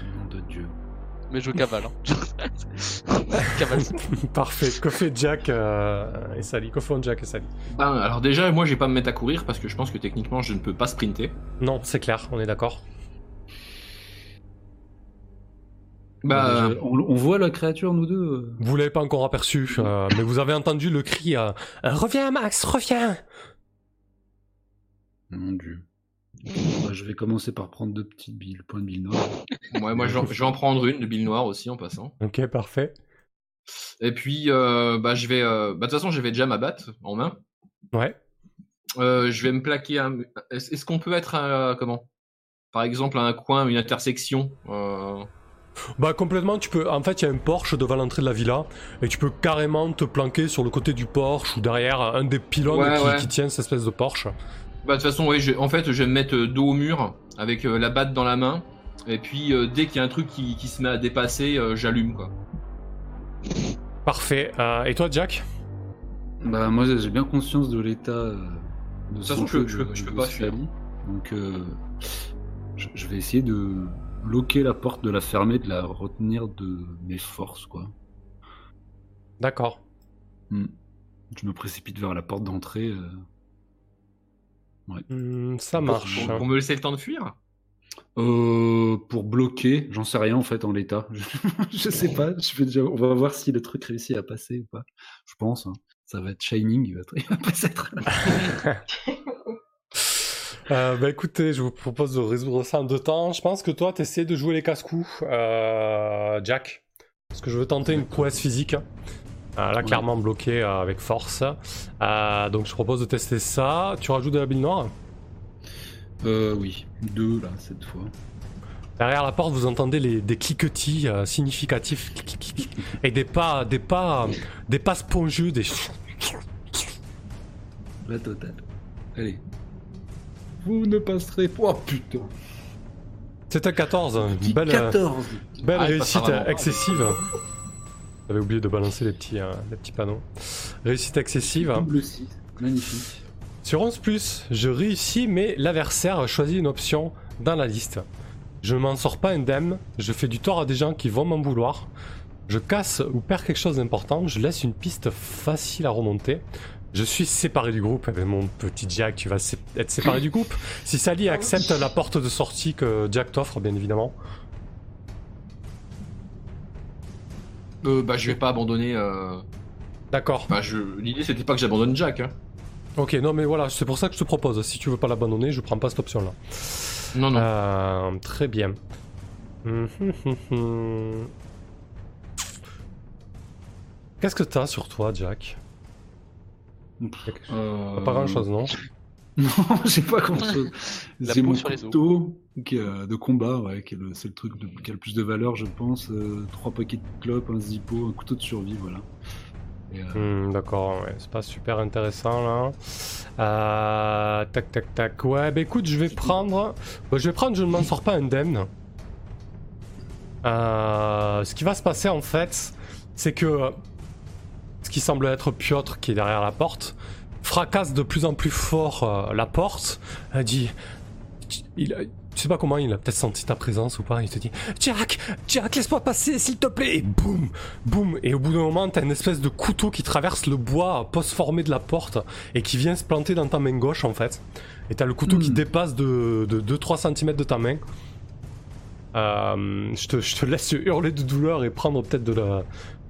Nom de Dieu. Mais je cavale. Hein. *laughs* cavale. Parfait. Que fait Jack euh, et Sally? Que font Jack et Sally? Ben, alors déjà, moi, je vais pas me mettre à courir parce que je pense que techniquement, je ne peux pas sprinter. Non, c'est clair, on est d'accord. Bah, on, on voit la créature, nous deux. Vous l'avez pas encore aperçu, euh, mais vous avez entendu le cri euh, Reviens Max, reviens Mon Dieu. Bah, je vais commencer par prendre deux petites billes, point de billes noires. ouais, moi, je vais en- je vais en prendre une de bille noire aussi en passant. Ok, parfait. Et puis, euh, bah, je vais. euh, Bah, de toute façon, j'avais déjà ma batte en main. Ouais. Euh, je vais me plaquer. Un... Est-ce qu'on peut être à, comment? Par exemple, à un coin, une intersection. euh, Bah complètement, tu peux. En fait, il y a un Porsche devant l'entrée de la villa et tu peux carrément te planquer sur le côté du Porsche ou derrière un des pylônes Ouais, qui, ouais. qui tient cette espèce de Porsche. Bah, de toute façon, oui, je- en fait, je vais me mettre euh, dos au mur avec euh, la batte dans la main. Et puis, euh, dès qu'il y a un truc qui, qui se met à dépasser, euh, j'allume, quoi. Parfait. Euh, et toi, Jack? Bah, moi, j'ai bien conscience de l'état de toute façon, je- je de- je peux de pas Sally. Donc, euh, je, je vais essayer de bloquer la porte, de la fermer, de la retenir de mes forces, quoi. D'accord. Hmm. Je me précipite vers la porte d'entrée. Hmm, ça marche. pour- pour me laisser le temps de fuir? Euh, pour bloquer, j'en sais rien en fait en l'état. *laughs* Je, sais pas. Je vais déjà, on va voir si le truc réussit à passer ou pas. Je pense. hein. Ça va être Shining. Il va, *laughs* il va pas s'être. *laughs* Euh, bah écoutez, je vous propose de résoudre ça en deux temps. Je pense que toi, t'essaies de jouer les casse-coups, euh, Jack. Parce que je veux tenter une prouesse physique. Euh, là, Ouais. clairement bloqué euh, avec force. Euh, donc je propose de tester ça. Tu rajoutes de la bille noire? Euh, oui, deux là cette fois. Derrière la porte, vous entendez les, des cliquetis significatifs et des pas, des pas, des pas spongieux, des. La totale. Allez. Vous ne passerez pas. Oh putain. C'est un 14. Petit Belle, euh, 14. belle Ah, réussite excessive. J'avais oublié de balancer les petits, euh, les petits panneaux. Réussite excessive. Double 6. Magnifique. Sur 11, je réussis, mais l'adversaire choisit une option dans la liste. Je ne m'en sors pas indemne, je fais du tort à des gens qui vont m'en vouloir. Je casse ou perds quelque chose d'important, je laisse une piste facile à remonter. Je suis séparé du groupe. Eh ben, mon petit Jack, tu vas sé- être séparé du groupe. Si Sally accepte la porte de sortie que Jack t'offre, bien évidemment. Euh, Bah, je vais pas abandonner. Euh... D'accord. Bah, je... L'idée, c'était pas que j'abandonne Jack. Hein. Ok, non mais voilà, c'est pour ça que je te propose. Si tu veux pas l'abandonner, je prends pas cette option-là. Non, non. Euh, très bien. *laughs* Qu'est-ce que t'as sur toi, Jack? Euh... Pas grand chose, non Non, j'ai pas grand chose. La J'ai peau mon sur les os. couteau de combat, ouais, c'est le truc de- qui a le plus de valeur, je pense. Euh, trois paquets de clopes, un zippo, un couteau de survie, voilà. Euh, Hmm, D'accord, ouais, c'est pas super intéressant là. Euh, tac, tac, tac. Ouais, bah écoute, je vais prendre. bah, je vais prendre, je ne m'en sors pas indemne. Euh, ce qui va se passer en fait, c'est que ce qui semble être Piotr qui est derrière la porte fracasse de plus en plus fort euh, la porte. Elle dit, il, je sais pas comment il a peut-être senti ta présence ou pas. Il te dit, Jack, Jack, laisse-moi passer, s'il te plaît. Et boum, boum. Et au bout d'un moment, t'as une espèce de couteau qui traverse le bois post-formé de la porte et qui vient se planter dans ta main gauche en fait. Et t'as le couteau qui Mm. dépasse de, de 2-3 cm de ta main. Euh, je, te, je te laisse hurler de douleur et prendre peut-être de la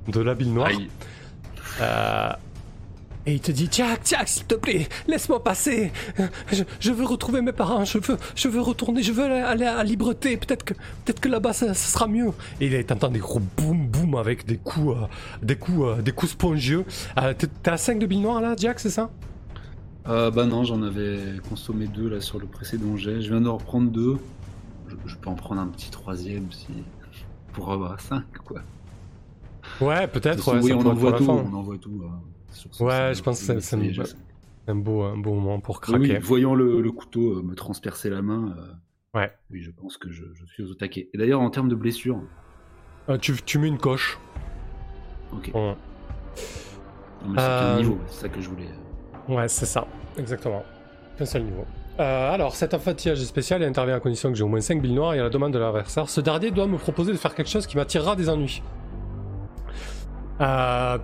de l'habile noir. Aïe. Euh, et il te dit Jack, Jack, s'il te plaît, laisse-moi passer. Je, je veux retrouver mes parents. Je veux, je veux retourner. Je veux aller, aller à Libreté. Peut-être que, peut-être que là-bas ça, ça sera mieux. Et il t'entend des gros boum boum avec des coups, euh, des coups, euh, des coups spongieux. Euh, t'es- à 5 de billes noires là, Jack, c'est ça? Euh, bah non, j'en avais consommé deux là sur le précédent jet. Je viens d'en reprendre deux. Je, je peux en prendre un petit troisième si pour avoir cinq quoi. Ouais, peut-être. Ouais, oui, on envoie tout, la on envoie tout. Ouais, je pense que c'est- Un beau, un beau moment pour Oui, oui, craquer. voyant le, le couteau euh, me transpercer la main, euh, Ouais. oui, je pense que je, je suis aux taquets. Et d'ailleurs, en termes de blessures, Euh, tu, tu mets une coche. ok. Ouais. C'est Euh, niveau C'est ça que je voulais. Ouais, c'est ça, exactement. Un seul niveau. Euh, alors, cet affâtillage est spécial et intervient à condition que j'ai au moins 5 billes noires et à la demande de l'adversaire. Ce dernier doit me proposer de faire quelque chose qui m'attirera des ennuis. Euh,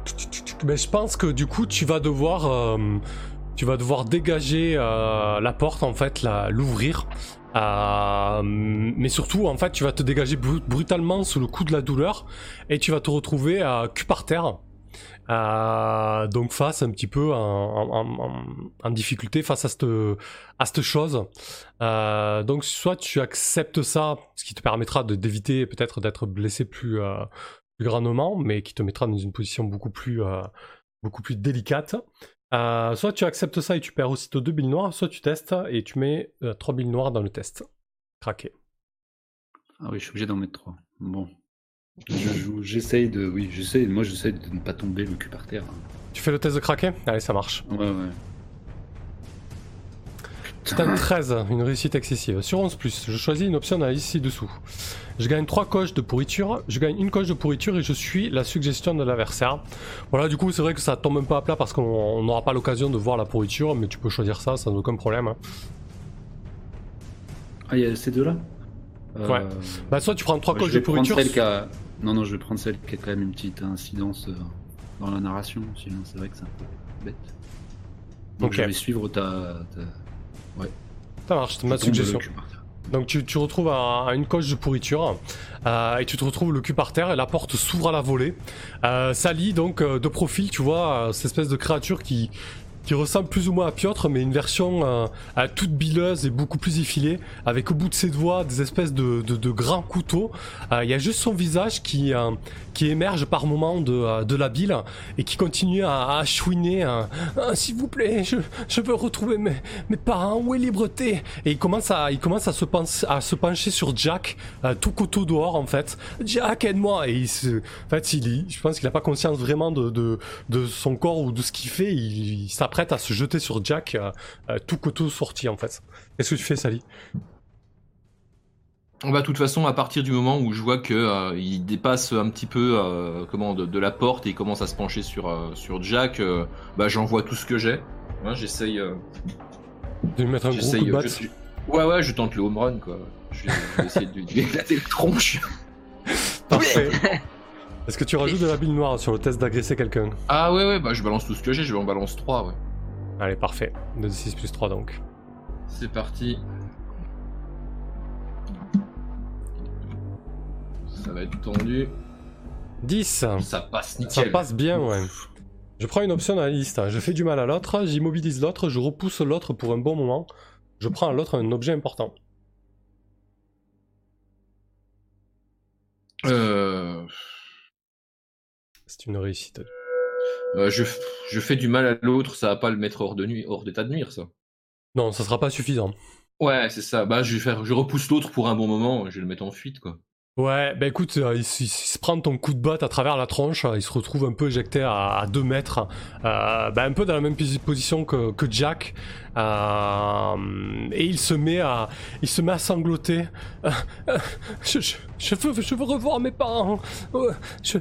mais je pense que du coup, tu vas devoir, euh, tu vas devoir dégager euh, la porte en fait, l'ouvrir. Euh, mais surtout, en fait, tu vas te dégager bru- brutalement sous le coup de la douleur et tu vas te retrouver à cul par terre. Euh, donc face un petit peu en, en- en- difficulté face à cette, à cette chose. Euh, donc soit tu acceptes ça, ce qui te permettra d'éviter peut-être d'être blessé plus, plus grandement, mais qui te mettra dans une position beaucoup plus, euh, beaucoup plus délicate. Euh, soit tu acceptes ça et tu perds aussitôt deux billes noires, soit tu testes et tu mets euh, trois billes noires dans le test. Craqué. Ah oui, je suis obligé d'en mettre trois. Bon. Je joue- J'essaye de. Oui, j'essaye. Moi, j'essaye de ne pas tomber le cul par terre. Tu fais le test de craqué Allez, ça marche. Ouais, ouais. Un 13, une réussite excessive. Sur 11, je choisis une option dans la liste ci-dessous. Je gagne 3 coches de pourriture, je gagne une coche de pourriture et je suis la suggestion de l'adversaire. Voilà, du coup, c'est vrai que ça tombe un peu à plat parce qu'on on n'aura pas l'occasion de voir la pourriture, mais tu peux choisir ça sans aucun problème. hein. Ah, il y a ces deux-là? Euh, Ouais. Bah, soit tu prends 3 je coches de pourriture. celle qui a... Non, non, je vais prendre celle qui a quand même une petite incidence euh, dans la narration. Sinon, c'est vrai que c'est un peu bête. Donc, je vais suivre ta. ta... Ça marche, ma tombe le suggestion. Donc tu, tu retrouves un- une coche de pourriture euh, et tu te retrouves le cul par terre et la porte s'ouvre à la volée. Euh, Sally, donc euh, de profil, tu vois, euh, cette espèce de créature qui, qui ressemble plus ou moins à Piotr, mais une version euh, euh, toute bileuse et beaucoup plus effilée, avec au bout de ses doigts des espèces de, grands couteaux. Euh, Il y a juste son visage qui, euh, qui émerge par moments de, de la bile et qui continue à, à chouiner. Ah, S'il vous plaît, je, je veux retrouver mes, mes parents, où est Libreté? Et il commence à, il commence à, se, à se pencher sur Jack, tout couteau dehors en fait. Jack, aide-moi Et en fait, je pense qu'il n'a pas conscience vraiment de, de, son corps ou de ce qu'il fait. S'apprête à se jeter sur Jack, euh, euh, tout couteau sorti en fait. Qu'est-ce que tu fais, Sally? Bah, de toute façon, à partir du moment où je vois que euh, il dépasse un petit peu euh, comment de, de la porte et il commence à se pencher sur euh, sur Jack, euh, bah j'envoie tout ce que j'ai. Hein, J'essaye. euh, De lui mettre un gros coup de batte je- je- Ouais ouais, je tente le home run quoi. Je vais, je vais essayer de lui *laughs* éclater le tronche. Parfait. *laughs* Est-ce que tu rajoutes de la bile noire sur le test d'agresser quelqu'un Ah ouais ouais, bah je balance tout ce que j'ai, je vais en balance 3 ouais. Allez, parfait. 2d6 plus 3 donc. C'est parti. Ça va être tendu. 10 Ça passe Ça nickel. passe bien, ouais. Je prends une option dans la liste. Je fais du mal à l'autre, j'immobilise l'autre, je repousse l'autre pour un bon moment. Je prends à l'autre un objet important. Euh, C'est une réussite. euh, je, fais du mal à l'autre, ça va pas le mettre hors de nuit, hors d'état de nuire ça. Non, ça sera pas suffisant. Ouais, c'est ça. Bah, je vais faire, je repousse l'autre pour un bon moment, je vais le mettre en fuite, quoi. Ouais, bah écoute, euh, il, se prend ton coup de batte à travers la tronche, euh, il se retrouve un peu éjecté à 2 mètres, euh, bah, un peu dans la même posi- position que, que Jack, euh, et il se met à, il se met à sangloter. Je, je, je veux, je veux revoir mes parents. Je,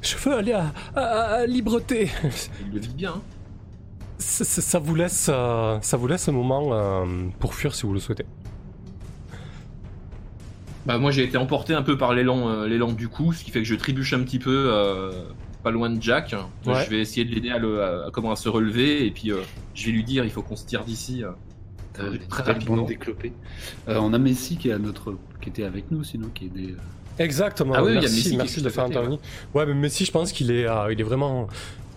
je veux aller à, à, à Libreté. Il le vit bien. hein. ça, ça- ça vous laisse, ça vous laisse un moment pour fuir si vous le souhaitez. Bah moi j'ai été emporté un peu par l'élan euh, l'élan du coup, ce qui fait que je trébuche un petit peu euh, pas loin de Jack. Ouais. Je vais essayer de l'aider à, le- à- à comment à se relever et puis euh, je vais lui dire il faut qu'on se tire d'ici. euh. T'as Euh, très rapidement. on a Messi qui est à notre, qui était avec nous, sinon qui est des. Exactement. Ah oui, il y a Messi merci de faire intervenir. Ouais, mais Messi, je pense qu'il est, euh, il est vraiment,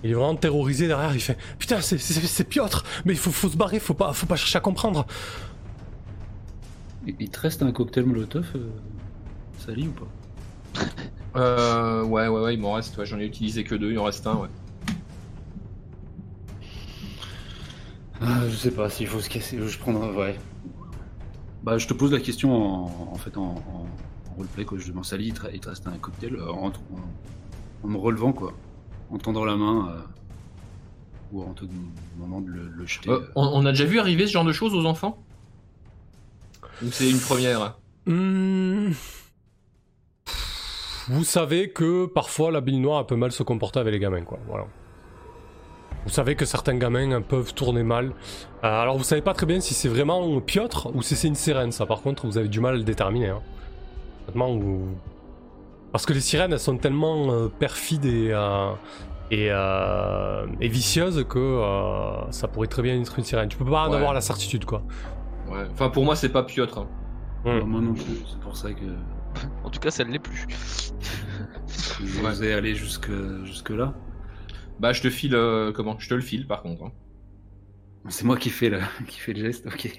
il est vraiment terrorisé derrière. Il fait, putain, c'est, c'est, c'est Piotr, mais il faut, faut se barrer, faut pas, faut pas chercher à comprendre. Il te reste un cocktail Molotov, euh, Sally ou pas *laughs* Euh, ouais ouais ouais il m'en reste, ouais, j'en ai utilisé que deux, il en reste un ouais. Ah, Je sais pas s'il faut se casser. Je prendrai. Ouais. Bah, je te pose la question en, en fait en, en, en roleplay quoi. Je demande Sally, il te, il te reste un cocktail euh, en, en- en me relevant quoi, en tendant la main euh, ou en te demandant de le, le jeter. Euh. on, on a déjà vu arriver ce genre de choses aux enfants? Ou c'est une première? Hmm. Vous savez que parfois la bille noire elle peut mal se comporter avec les gamins, quoi. Voilà. Vous savez que certains gamins euh, peuvent tourner mal. Euh, alors vous savez pas très bien si c'est vraiment Piotr ou si c'est une sirène. Ça, par contre, vous avez du mal à le déterminer. Hein. Vous- Parce que les sirènes, elles sont tellement euh, perfides et euh, et, et vicieuses que ça pourrait très bien être une sirène. Tu peux pas en Ouais. avoir la certitude, quoi. Ouais. Enfin pour moi c'est pas Piotr. hein. Hmm. Bah, moi non plus. C'est pour ça que, En tout cas, ça ne l'est plus. *laughs* que j'osais aller jusque jusque là. Bah je te file euh, comment? Je te le file par contre. hein. C'est moi qui fais le *laughs* qui fait le geste. Ok.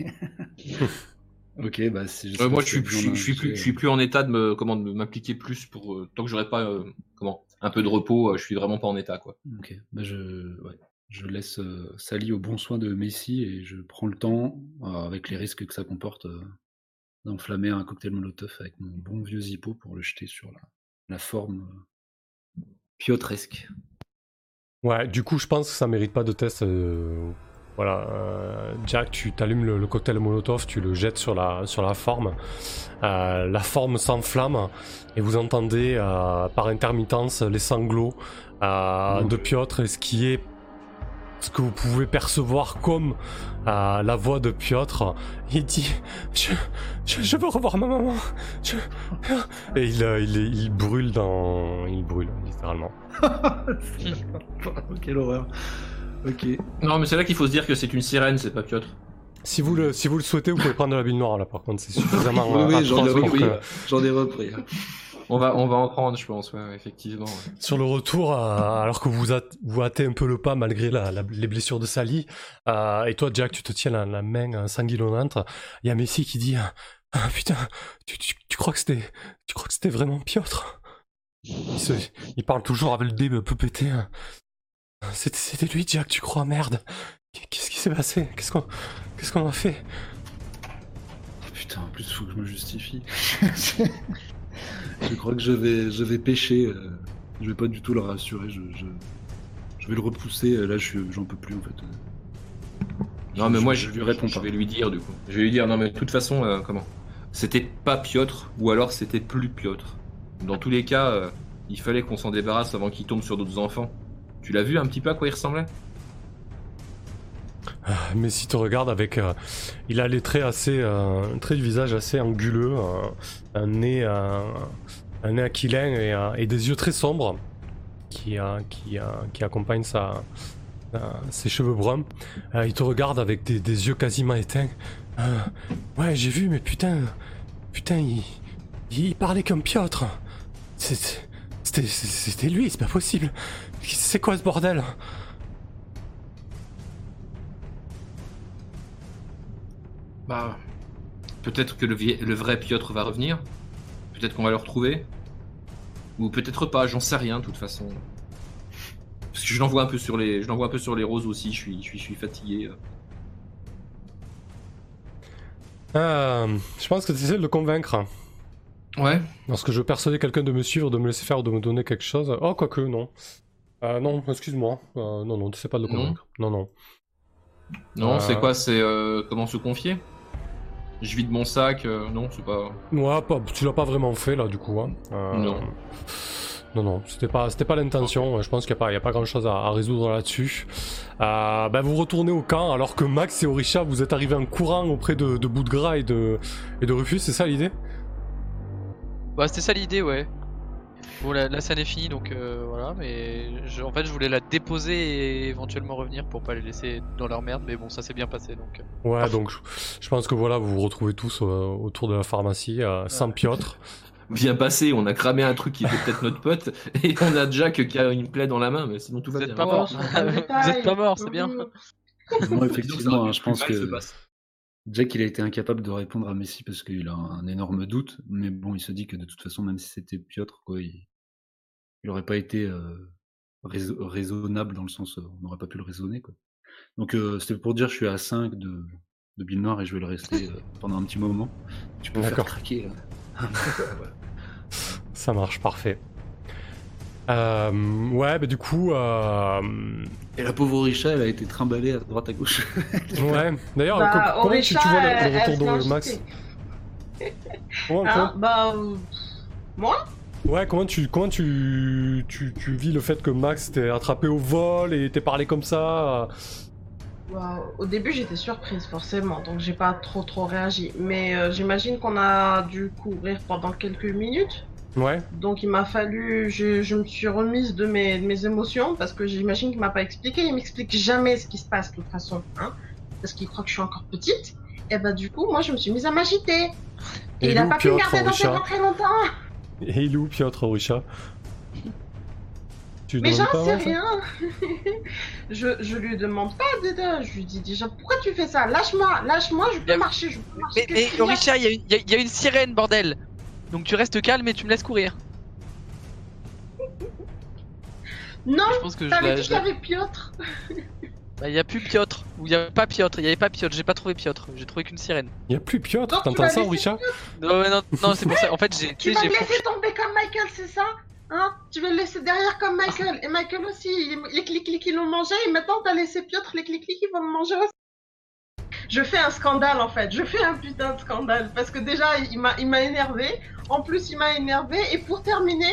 *laughs* ok, bah c'est. Euh, moi je suis, je, je plus, je suis plus en état de me comment de m'impliquer plus pour euh, tant que j'aurai pas euh, comment un peu de repos, je suis vraiment pas en état quoi. Ok, bah je, ouais. Je laisse euh, Sally au bon soin de Messi et je prends le temps, euh, avec les risques que ça comporte, euh, d'enflammer un cocktail Molotov avec mon bon vieux Zippo pour le jeter sur la, la forme euh, piotresque. Ouais, du coup, je pense que ça mérite pas de test. Voilà, Jack, tu t'allumes le, le cocktail Molotov, tu le jettes sur la, sur la forme. Euh, la forme s'enflamme et vous entendez euh, par intermittence les sanglots euh, Ouf. de Piotr, et ce qui est ce que vous pouvez percevoir comme euh, la voix de Piotr. Il dit Je, je, je veux revoir ma maman. Je- Et il, euh, il, il brûle dans. Il brûle, littéralement. *laughs* Quelle horreur. Ok. Non mais c'est là qu'il faut se dire que c'est une sirène, c'est pas Piotr. Si vous, le, si vous le souhaitez, vous pouvez prendre de la bille noire là par contre, c'est suffisamment. Oui, oui, j'en ai repris. que- J'en ai repris. On va on va en prendre je pense, ouais, effectivement. ouais. Sur le retour, euh, alors que vous, hâte- vous hâtez un peu le pas malgré la- la- les blessures de Sally, euh, et toi Jack, tu te tiens la, la main euh, sanguinolente, il y a Messi qui dit Ah, Putain, tu, tu- tu crois que c'était tu crois que c'était vraiment Piotr? Il, se- il parle toujours avec le dé un peu pété. hein. C'était c'était lui, Jack, tu crois Merde? Qu'est-ce qui s'est passé? Qu'est-ce qu'on qu'est-ce qu'on a fait? Putain, en plus, faut que je me justifie. Je crois que je vais, je vais pêcher. euh, je vais pas du tout le rassurer. Je, je, je vais le repousser. euh, Là, j'en peux plus en fait. Non mais moi je lui réponds je vais lui dire du coup. Je vais lui dire non mais de toute façon euh, comment? C'était pas Piotr ou alors c'était plus Piotr. Dans tous les cas, euh, il fallait qu'on s'en débarrasse avant qu'il tombe sur d'autres enfants. Tu l'as vu un petit peu à quoi il ressemblait? Messi te regarde avec. euh, il a les traits assez. euh, un trait du visage assez anguleux, un, un nez, un, nez aquilin et, euh, des yeux très sombres qui, euh, qui, euh, qui accompagnent sa, ses cheveux bruns. Euh, il te regarde avec des, yeux quasiment éteints. Euh, ouais, j'ai vu, mais putain. Putain, il, il parlait comme Piotr. C'était lui, c'est pas possible. C'est quoi ce bordel? Bah, peut-être que le, vie- le vrai Piotr va revenir. Peut-être qu'on va le retrouver. Ou peut-être pas, j'en sais rien de toute façon. Parce que je l'envoie un peu sur les, je l'envoie un peu sur les roses aussi. Je suis, je suis, je suis fatigué. Euh, je pense que tu essaies de le convaincre. Ouais. Lorsque je persuader quelqu'un de me suivre, de me laisser faire ou de me donner quelque chose. Oh, quoique, non. Euh, non, excuse-moi. Euh, non, non, tu sais pas de le convaincre. Non, non. Non, Euh. c'est quoi C'est euh, comment se confier? Je vide mon sac. euh, non, c'est pas. Ouais, pas, tu l'as pas vraiment fait là, du coup. Hein. Euh, Non. non, non, c'était pas, c'était pas l'intention. Je pense qu'il n'y a pas, il y a pas grand chose à, à résoudre là-dessus. Euh, bah, vous retournez au camp alors que Max et Orisha, vous êtes arrivés en courant auprès de, de Bout de Gras et de, et de Rufus, c'est ça l'idée? Bah, c'était ça l'idée, ouais. Bon, la, la scène est finie, donc euh, voilà, mais je- en fait, je voulais la déposer et éventuellement revenir pour pas les laisser dans leur merde, mais bon, ça s'est bien passé, donc... euh. Ouais, donc je, je pense que voilà, vous vous retrouvez tous euh, autour de la pharmacie, euh, sans Piotr. *laughs* Bien passé, on a cramé un truc qui était peut-être notre pote, et on a Jack qui a une plaie dans la main, mais sinon tout va Vous bien. êtes pas mort. Vous êtes pas *laughs* mort, c'est bien. Ça effectivement, hein, je pense que. Jack, il a été incapable de répondre à Messi parce qu'il a un énorme doute. Mais bon, il se dit que de toute façon, même si c'était Piotr, quoi, il il aurait pas été euh, rais- raisonnable dans le sens, euh, on n'aurait pas pu le raisonner, quoi. Donc, euh, c'était pour dire, je suis à 5 de, de Bill Noir et je vais le rester euh, pendant un petit moment. Tu peux faire D'accord. craquer. là. Ça marche, parfait. Euh, ouais, bah du coup, euh, Et la pauvre Orisha, elle a été trimballée à droite à gauche. *laughs* ouais. D'ailleurs, Bah, co- comment Orisha, tu, tu vois le, elle- le elle retour de Max comment, comment- bah, euh, moi? Ouais, comment tu, comment tu, tu, tu vis le fait que Max t'ait attrapé au vol et t'ait parlé comme ça euh, Bah, Au début, j'étais surprise, forcément, donc j'ai pas trop trop réagi. Mais euh, j'imagine qu'on a dû courir pendant quelques minutes? Ouais, Donc il m'a fallu, je, je me suis remise de mes, de mes émotions parce que j'imagine qu'il m'a pas expliqué. Il m'explique jamais ce qui se passe de toute façon, hein, parce qu'il croit que je suis encore petite. Et bah du coup, moi je me suis mise à m'agiter. Et, Et il a pas pu me garder dans ses bras très longtemps. et il est où Piotr Orisha Tu Mais j'en sais rien. *laughs* je, je lui demande pas déjà. Je lui dis déjà pourquoi tu fais ça? Lâche-moi, lâche-moi, je peux Mais- marcher, je peux marcher. Mais, mais a Orisha, y, a y a- il y a une sirène, bordel Donc tu restes calme et tu me laisses courir. Non, Je pense que je t'avais dit qu'il y avait Piotr. Bah, il y a plus Piotr. Ou il y a pas Piotr. Il y avait pas Piotr. J'ai pas trouvé Piotr. J'ai trouvé qu'une sirène. Il y a plus Piotr, t'entends ça Orisha Non, mais non, non c'est pour ça. En fait, j'ai. Tu Tu vas j'ai laisser tomber comme Michael, c'est ça? Hein? Tu vas le laisser derrière comme Michael. Et Michael aussi, les clics-clics ils l'ont mangé. Et maintenant, t'as laissé Piotr, les clics-clics ils vont me manger aussi. Je fais un scandale en fait. Je fais un putain de scandale. Parce que déjà, il m'a il m'a énervé. En plus, il m'a énervé. Et pour terminer,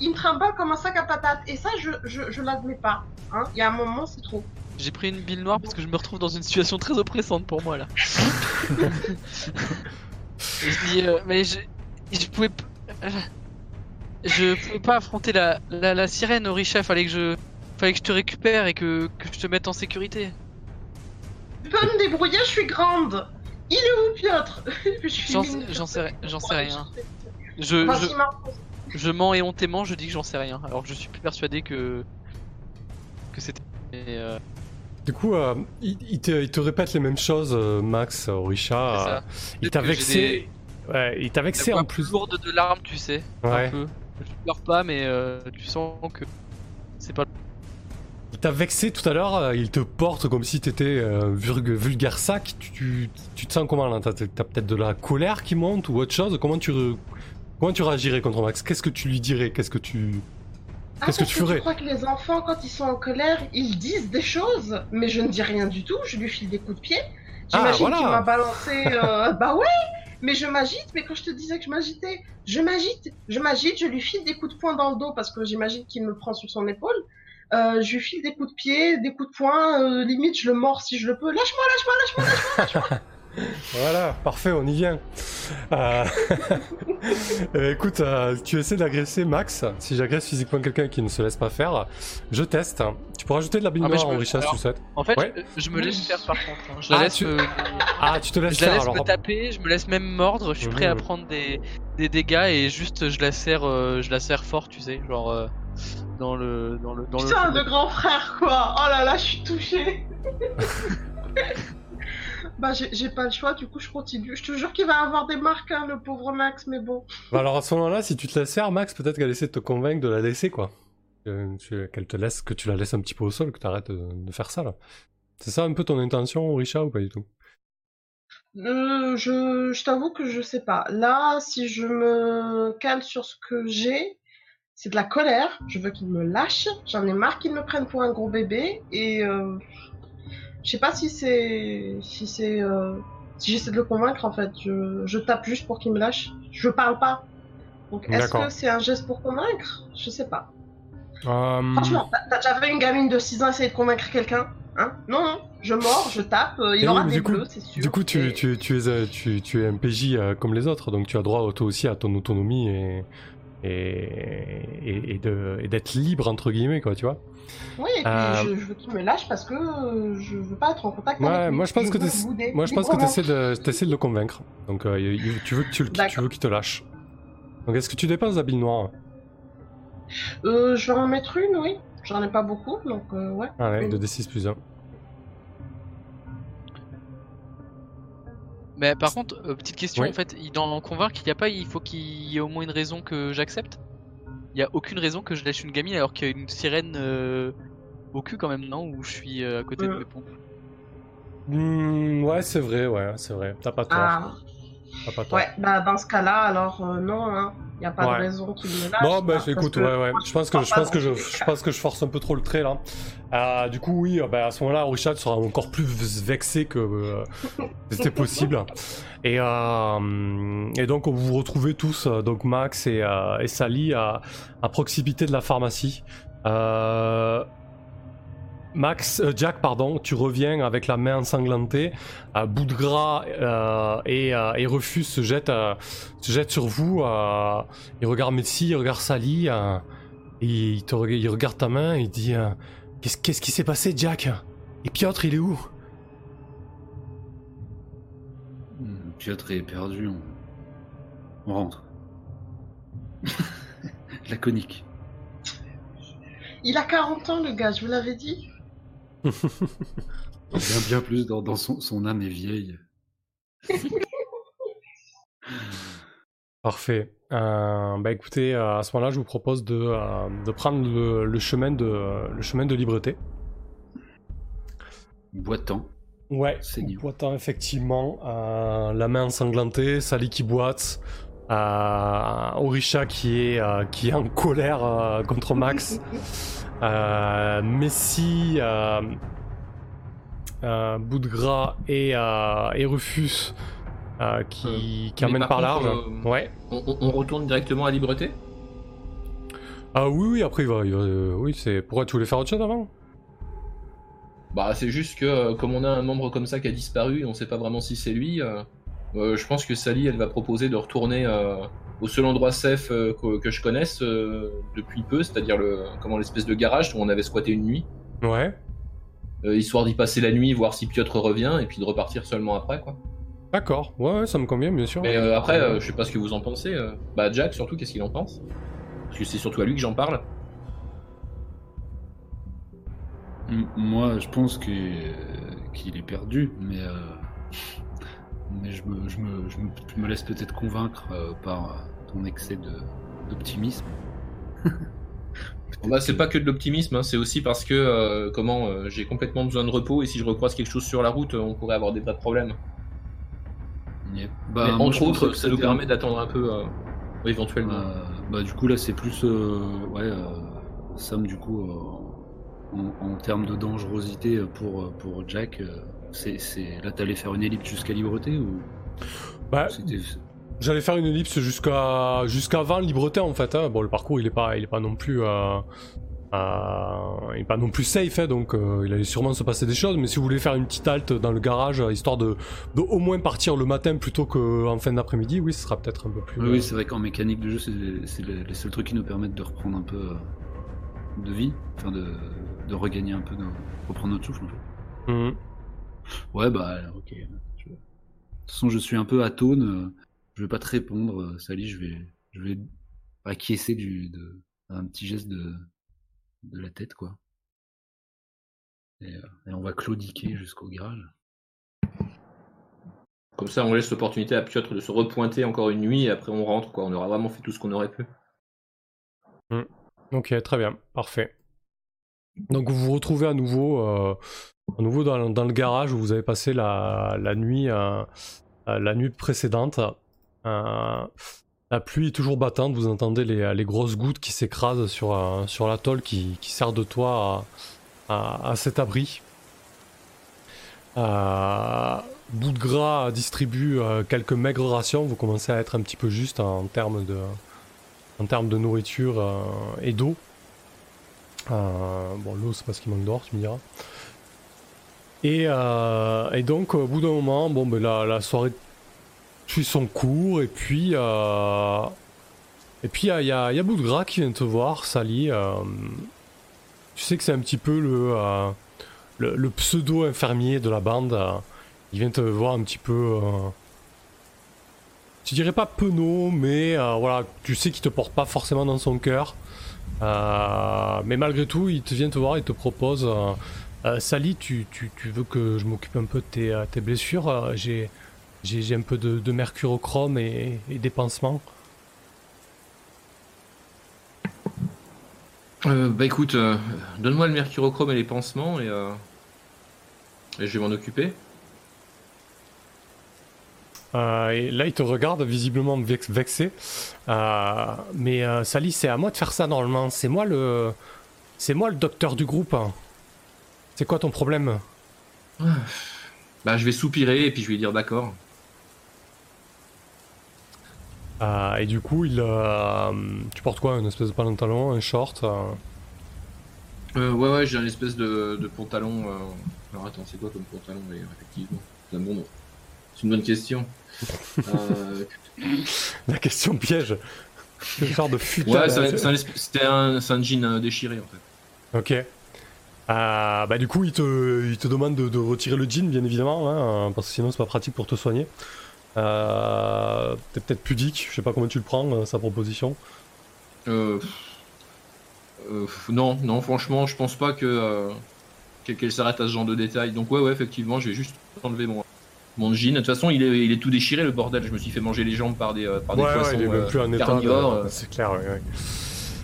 il me trimballe comme un sac à patates. Et ça, je, je, je l'admets pas. Hein Il y a un moment, c'est trop. J'ai pris une bille noire parce que je me retrouve dans une situation très oppressante pour moi là. *laughs* *laughs* je dis, euh, mais je, je pouvais, p- je pouvais pas affronter la, la, la sirène, Orisha. Fallait que je, fallait que je te récupère et que, que je te mette en sécurité. Je peux me débrouiller, je suis grande. Il est où Piotr *laughs* J'en sais- j'en sais, ri- j'en sais rien. Je, Vas-y, je, je mens éhontément. Je dis que j'en sais rien. Alors que je suis plus persuadé que, que c'était. mais, euh, Du coup, euh, il, il te, il te répète les mêmes choses, euh, Max, ça. il t'a vexé. Ouais, il t'a vexé en plus. lourde de larmes, tu sais. Ouais. Un peu. Je pleure pas, mais euh, tu sens que c'est pas. Il t'a vexé tout à l'heure, euh, il te porte comme si t'étais un vulg- vulgaire sac. Tu, tu, tu te sens comment là? T'as peut-être de la colère qui monte ou autre chose? Comment tu, comment tu réagirais contre Max? Qu'est-ce que tu lui dirais? Qu'est-ce que tu. Ah, Qu'est-ce que tu ferais? Je crois que les enfants, quand ils sont en colère, ils disent des choses, mais je ne dis rien du tout. Je lui file des coups de pied. J'imagine Ah, voilà. qu'il m'a balancé. euh, bah ouais, mais je m'agite. Mais quand je te disais que je m'agitais, je m'agite, je m'agite. Je lui file des coups de poing dans le dos parce que j'imagine qu'il me prend sur son épaule. Euh, je lui file des coups de pied, des coups de poing. euh, limite, je le mords si je le peux. Lâche-moi, lâche-moi, lâche-moi. *laughs* Voilà, parfait, on y vient. Euh, *laughs* euh, écoute, euh, tu essaies d'agresser Max. Si j'agresse physiquement quelqu'un qui ne se laisse pas faire, je teste. Tu peux rajouter de la bille Ah, en me- richesse, alors- tu souhaites. En fait, Ouais. je, je me laisse faire par contre. hein. Je la Ah, laisse, tu- me, Ah, tu te laisses je la faire laisse alors. me taper, je me laisse même mordre. Je suis prêt à prendre des, des dégâts et juste je la serre, euh, je la serre fort, tu sais, genre euh, dans le dans le dans Putain, le. de grand frère, quoi. Oh là là, je suis touchée. *laughs* bah, j'ai pas le choix, du coup, je continue. Je te jure qu'il va avoir des marques, hein, le pauvre Max, mais bon. Bah alors à ce moment-là, si tu te laisses faire, Max, peut-être qu'elle essaie de te convaincre de la laisser, quoi. Qu'elle te laisse, que tu la laisses un petit peu au sol, que tu arrêtes de, de faire ça, là. C'est ça un peu ton intention, Richard, ou pas du tout? Euh, je je t'avoue que je sais pas. Là, si je me cale sur ce que j'ai, c'est de la colère. Je veux qu'il me lâche. J'en ai marre qu'il me prenne pour un gros bébé. Et euh, je sais pas si c'est si c'est euh, si j'essaie de le convaincre en fait. Je, je tape juste pour qu'il me lâche. Je parle pas. Donc, est-ce que c'est un geste pour convaincre? Je sais pas. Euh, Franchement, t'as- déjà vu une gamine de 6 ans essayer de convaincre quelqu'un Hein? Non, non. Je mords, je tape, euh, il Eh aura oui, des coup- bleus, c'est sûr. Du coup, tu, Et- tu, tu es, tu, tu es un PJ euh, comme les autres, donc tu as droit toi aussi à ton autonomie et, et, et, d'être libre, entre guillemets, quoi, tu vois. Oui, et puis Euh, je, je veux qu'il me lâche parce que je veux pas être en contact Ouais, avec lui. moi je pense que veux t'essaies- bouder moi je pense que librement. t'essaies de, t'essaies de le convaincre. Donc euh, tu veux que tu, le- tu veux qu'il te lâche. Donc est-ce que tu dépenses la bille noire Euh, je vais en mettre une, oui. J'en ai pas beaucoup, donc ouais. Allez, Oui. de D6 plus 1. Mais par contre, euh, petite question Oui. en fait, il- dans convaincre, il y a pas, il faut qu'il y ait au moins une raison que j'accepte? Il y a aucune raison que je lâche une gamine alors qu'il y a une sirène euh, au cul quand même, non? Où je suis euh, à côté de mes pompes? Hmm, ouais, c'est vrai, ouais, c'est vrai. T'as pas tort. Ah, Pas ouais, bah dans ce cas-là, alors euh, non, hein. Y a pas Ouais. de raison qu'il me lâche. Bon, bah écoute, que ouais, ouais. Je pense que je, pense que je, je pense que je force un peu trop le trait là. Euh, du coup, oui, euh, bah, à ce moment-là, Richard sera encore plus vexé que euh, c'était possible. *laughs* Et, euh, et donc, vous vous retrouvez tous, donc Max et, euh, et Sally, à, à proximité de la pharmacie. Max, euh, Jack, pardon, tu reviens avec la main ensanglantée. Euh, Boudgras euh, et, euh, et Refus se euh, jettent sur vous. Euh, il regarde Messi, il regarde Sally, euh, et il, te il regarde ta main et il dit euh, Qu'est-ce qu'est-ce qui s'est passé, Jack? Et Piotr, il est où? Hmm, Piotr est perdu, on, on rentre. *laughs* Laconique. Il a 40 ans, le gars, je vous l'avais dit. Bien, bien plus dans, dans son, son âme est vieille. *laughs* Parfait. Euh, bah écoutez, euh, à ce moment-là, je vous propose de, euh, de prendre le, le chemin de, le chemin de liberté. Boitant. Ouais, Seigneur. boitant effectivement, euh, la main ensanglantée, Sally qui boite, euh, Orisha qui est, euh, qui est en colère euh, contre Max, *laughs* Messi, euh, euh, Boudgras et, euh, et Rufus euh, qui, qui mais amènent par large. euh, Ouais. On, retourne directement à Libreté Ah oui, oui, après il va. il va- euh, oui, c'est. Pourquoi tu voulais faire autre chose avant? Bah, c'est juste que euh, comme on a un membre comme ça qui a disparu et on sait pas vraiment si c'est lui, euh, euh, je pense que Sally elle va proposer de retourner euh, au seul endroit safe euh, que, que je connaisse euh, depuis peu, c'est-à-dire le comment l'espèce de garage où on avait squatté une nuit, Ouais. euh, histoire d'y passer la nuit, voir si Piotr revient et puis de repartir seulement après quoi. D'accord. Ouais, ouais, ça me convient, bien sûr. Mais euh, après, euh, je sais pas ce que vous en pensez. euh. Bah Jack surtout, qu'est-ce qu'il en pense? Parce que c'est surtout à lui que j'en parle. M- Moi, je pense que qu'il est perdu, mais euh, mais je me, je me, je me, je me laisse peut-être convaincre euh, par euh, ton excès d'optimisme. *laughs* Bah, c'est pas que de l'optimisme, hein, c'est aussi parce que euh, comment euh, j'ai complètement besoin de repos et si je recroise quelque chose sur la route, on pourrait avoir des vrais problèmes. Yep. Mais Bah, entre autres, ça nous permet d'attendre un peu éventuellement. Bah du coup là c'est plus ouais Sam du coup en, en termes de dangerosité pour pour Jack c'est là t'allais faire une ellipse jusqu'à Libreté ou? Bah, J'allais faire une ellipse jusqu'à jusqu'avant Libreté en fait. hein. Bon, le parcours il est pas il est pas non plus euh, euh, il est pas non plus safe, hein, donc euh, il allait sûrement se passer des choses. Mais si vous voulez faire une petite halte dans le garage histoire de, de au moins partir le matin plutôt qu'en fin d'après-midi, oui, ce sera peut-être un peu plus. oui, oui c'est vrai qu'en mécanique de jeu c'est les, les seuls trucs qui nous permettent de reprendre un peu de vie enfin de, de regagner un peu de reprendre notre souffle en fait. mhm. Ouais bah ok je- de toute façon je suis un peu atone euh, je vais pas te répondre euh, Sally je vais je vais acquiescer du de un petit geste de de la tête quoi et, euh, et on va claudiquer jusqu'au garage Comme ça, on laisse l'opportunité à Piotr de se repointer encore une nuit et après on rentre. Quoi. On aura vraiment fait tout ce qu'on aurait pu. Ok, très bien, parfait. Donc vous vous retrouvez à nouveau, euh, à nouveau dans, le garage où vous avez passé la, nuit, euh, euh, la nuit précédente. La pluie est toujours battante, vous entendez les, grosses gouttes qui s'écrasent sur, l'atoll qui, sert de toit à, cet abri. Bout de gras distribue quelques maigres rations, vous commencez à être un petit peu juste en termes de, nourriture et d'eau. Euh, bon, l'eau, c'est parce qu'il manque d'or, tu me diras. Et, euh, et donc, au bout d'un moment, bon, ben, la, soirée suit son cours, et puis. euh, et puis, il y a, y a- qui vient te voir, Sally. tu sais que c'est un petit peu le, le, le pseudo-infirmier de la bande. il vient te voir un petit peu. tu dirais pas penaud, mais voilà, tu sais qu'il te porte pas forcément dans son cœur. Euh, mais malgré tout, il te vient te voir et te propose euh, euh, Sally, tu, tu- tu veux que je m'occupe un peu de tes, blessures J'ai un peu de, mercurochrome et, des pansements. Euh, bah écoute, donne-moi le mercurochrome et les pansements et, et je vais m'en occuper. Euh, et là, il te regarde visiblement vex- vexé. Euh, mais euh, Sally, c'est à moi de faire ça normalement. C'est moi le, c'est moi le docteur du groupe. C'est quoi ton problème? Bah je vais soupirer et puis je vais dire d'accord. Euh, Et du coup, il, tu portes quoi? Une espèce de pantalon, un short ouais ouais j'ai un espèce de, de pantalon. Alors attends c'est quoi comme pantalon effectivement? C'est un bon nom. C'est une bonne question. Euh, La question piège. Quel genre de Ouais, c'est un- un c'était un, jean euh, déchiré en fait. Ok. Euh, bah du coup, il te, il te demande de, de retirer le jean, bien évidemment, hein, parce que sinon c'est pas pratique pour te soigner. Euh, T'es peut-être pudique, je sais pas comment tu le prends, euh, sa proposition. Euh, non, non, franchement, je pense pas que qu'elle qu'elle s'arrête à ce genre de détails. Donc ouais, ouais, effectivement, je vais juste enlever mon mon jean. De toute façon, il est, il est tout déchiré le bordel. Je me suis fait manger les jambes par des euh, par des poissons il est même euh, plus en état. de- carnivores. euh. C'est clair, ouais, ouais.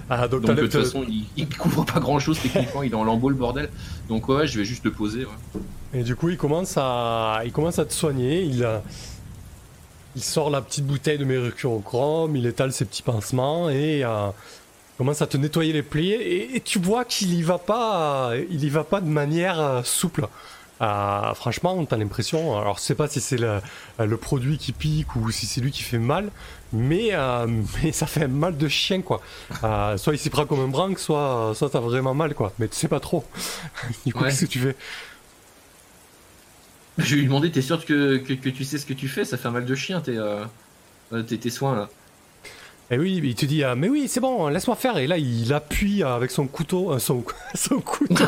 Ah, donc, Donc de toute te- façon, il, il couvre pas grand chose techniquement. il est en lambeau le bordel. Donc ouais, je vais juste le poser. ouais. Et du coup, il commence à, il commence à te soigner. Il, il sort la petite bouteille de mercurochrome, il étale ses petits pansements et euh, commence à te nettoyer les plaies. Et, et tu vois qu'il y va pas, il y va pas de manière euh, souple. Euh, franchement, t'as l'impression. Alors, je sais pas si c'est le, le produit qui pique ou si c'est lui qui fait mal, mais, euh, *laughs* mais ça fait un mal de chien, quoi. Euh, soit il s'y prend comme un branque, soit, soit t'as vraiment mal, quoi. Mais tu sais pas trop. *laughs* du coup, Ouais. qu'est-ce que tu fais? Je vais lui demander, t'es sûr que, que, que tu sais ce que tu fais? Ça fait un mal de chien, tes euh, euh, tes, tes soins là. Et Eh oui, il te dit, ah, mais oui, c'est bon, laisse-moi faire. Et là, il appuie avec son couteau, euh, son, *laughs* son couteau. *laughs*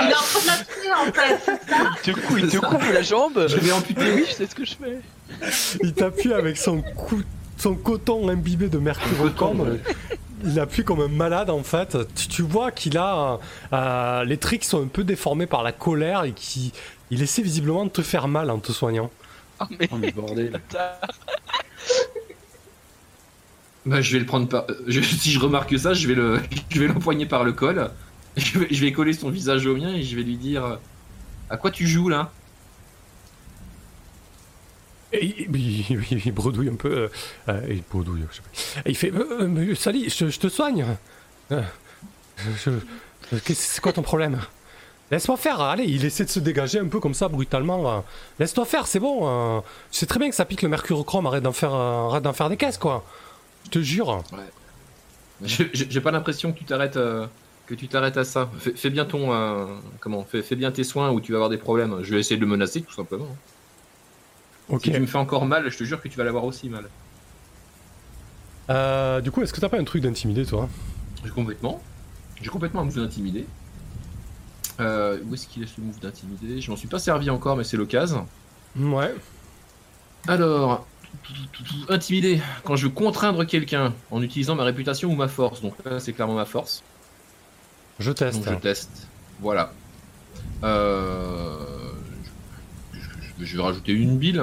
Il est en train de la tuer en fait, c'est ça? Il te, coupe la jambe. Je vais amputer. Oui, je sais ce que je fais. il t'appuie avec son, cou- son coton imbibé de. Coton, ouais. Il appuie comme un malade en fait. Tu, tu vois qu'il a euh, les tricks sont un peu déformés par la colère et qu'il il essaie visiblement de te faire mal en te soignant. Oh, mais Oh mais bordel. Bah, je vais le prendre par. euh, je- *laughs* si je remarque ça, je vais le, *laughs* je vais l'empoigner par le col. *laughs* Je vais, je vais coller son visage au mien et je vais lui dire euh, À quoi tu joues là? Et il, il- il- il bredouille un peu. euh, euh, il bredouille, je sais pas. Il fait euh, je, te soigne. C'est quoi ton problème? Laisse-moi faire, allez, il essaie de se dégager un peu comme ça, brutalement. Laisse-toi faire, c'est bon. Je sais très bien que ça pique le mercurochrome, arrête d'en faire, arrête d'en faire des caisses, quoi. Je te jure. Je- J'ai j'ai pas l'impression que tu t'arrêtes. euh, que tu t'arrêtes à ça. Fais, fais bien ton. euh, comment fais, fais bien tes soins ou tu vas avoir des problèmes. Je vais essayer de le menacer tout simplement. Ok. Si tu me fais encore mal, je te jure que tu vas l'avoir aussi mal. Euh, du coup, est-ce que t'as pas un truc d'intimider, toi? J'ai complètement. J'ai complètement un move d'intimider. Euh, où est-ce qu'il est ce move d'intimider Je m'en suis pas servi encore, mais c'est l'occasion. Ouais. Alors, intimider. Quand je veux contraindre quelqu'un en utilisant ma réputation ou ma force. Donc là, c'est clairement ma force. Je teste. Donc je teste. Voilà. Euh, je, je- je vais rajouter une bille.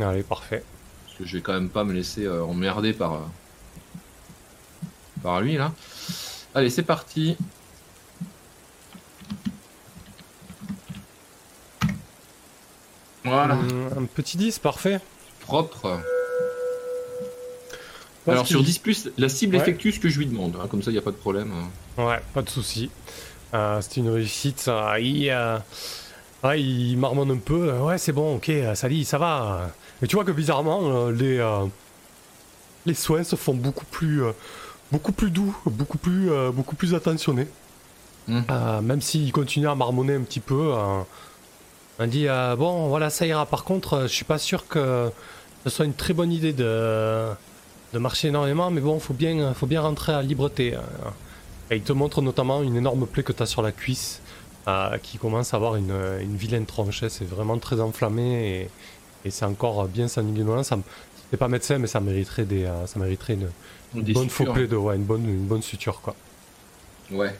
Allez, parfait. Parce que je vais quand même pas me laisser euh, emmerder par, euh, par lui là. Allez, c'est parti. Voilà, Hum, un petit 10, parfait. Propre. Parce Alors sur qu'il- 10, plus, la cible Ouais. effectue ce que je lui demande. hein, comme ça, il n'y a pas de problème. Ouais, pas de souci. Euh, C'était une réussite. ça. Il, euh, ouais, il marmonne un peu. Ouais, c'est bon, ok, euh, Sally, ça va. Mais tu vois que bizarrement, euh, les, les soins se font beaucoup plus, beaucoup plus doux, beaucoup plus, beaucoup plus attentionnés. Mm. Euh, même s'il continue à marmonner un petit peu, on dit bon voilà ça ira. Par contre, je suis pas sûr que ce soit une très bonne idée de, de marcher énormément, mais bon faut bien, faut bien rentrer à libreté. euh. Et il te montre notamment une énorme plaie que tu as sur la cuisse, euh, qui commence à avoir une, une vilaine tronche. C'est vraiment très enflammé et, et c'est encore bien sanguinolent. Ça, c'est pas médecin, mais ça mériterait des, euh, ça mériterait une, une Des bonne faux de, ouais, une bonne, une bonne suture quoi. Ouais.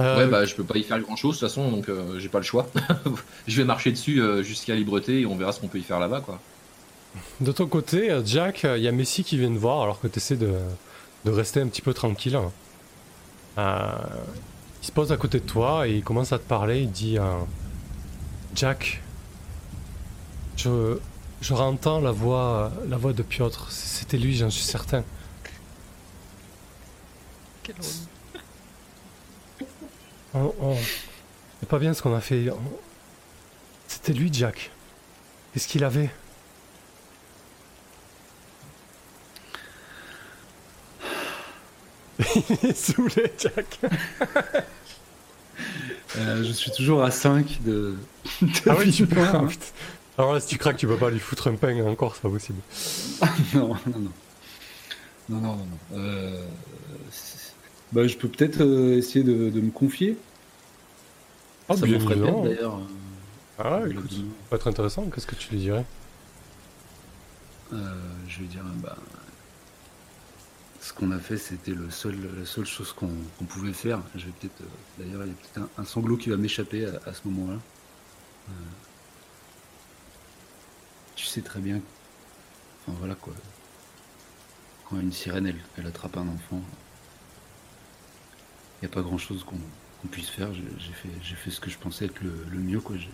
Euh, Ouais, bah je peux pas y faire grand chose de toute façon, donc euh, j'ai pas le choix. *laughs* je vais marcher dessus euh, jusqu'à Libreté et on verra ce qu'on peut y faire là-bas, quoi. De ton côté, Jack, il y a Messi qui vient te voir alors que tu essaies de, de rester un petit peu tranquille. Euh, il se pose à côté de toi et il commence à te parler. Il dit euh, Jack, je, je entends la voix, la voix de Piotr. C'était lui, j'en suis certain. Quel. On, on- C'est pas bien ce qu'on a fait. On- C'était lui, Jack. Qu'est-ce qu'il avait *laughs* Il est saoulé, Jack. *laughs* Euh, je suis toujours à 5 de. de Ah oui, tu peux. Alors là, si tu craques, tu peux pas lui foutre un pain encore, c'est pas possible. *laughs* non, non, non. Non, non, non, non. Euh, bah, je peux peut-être euh, essayer de, de me confier. Ah, Ça bien me ferait peur d'ailleurs. Ah, euh, écoute, ça le- peut être intéressant. Qu'est-ce que tu lui dirais? Euh, je vais dire, bah, ce qu'on a fait, c'était le seul, la seule chose qu'on pouvait faire. Je vais peut-être, euh, d'ailleurs, il y a peut-être un, un sanglot qui va m'échapper à, à ce moment-là. Euh, tu sais très bien, enfin voilà quoi. Quand une sirène, elle, elle attrape un enfant, n'y a pas grand-chose qu'on qu'on puisse faire. J'ai fait, ce que je pensais être le, le mieux, quoi. Je,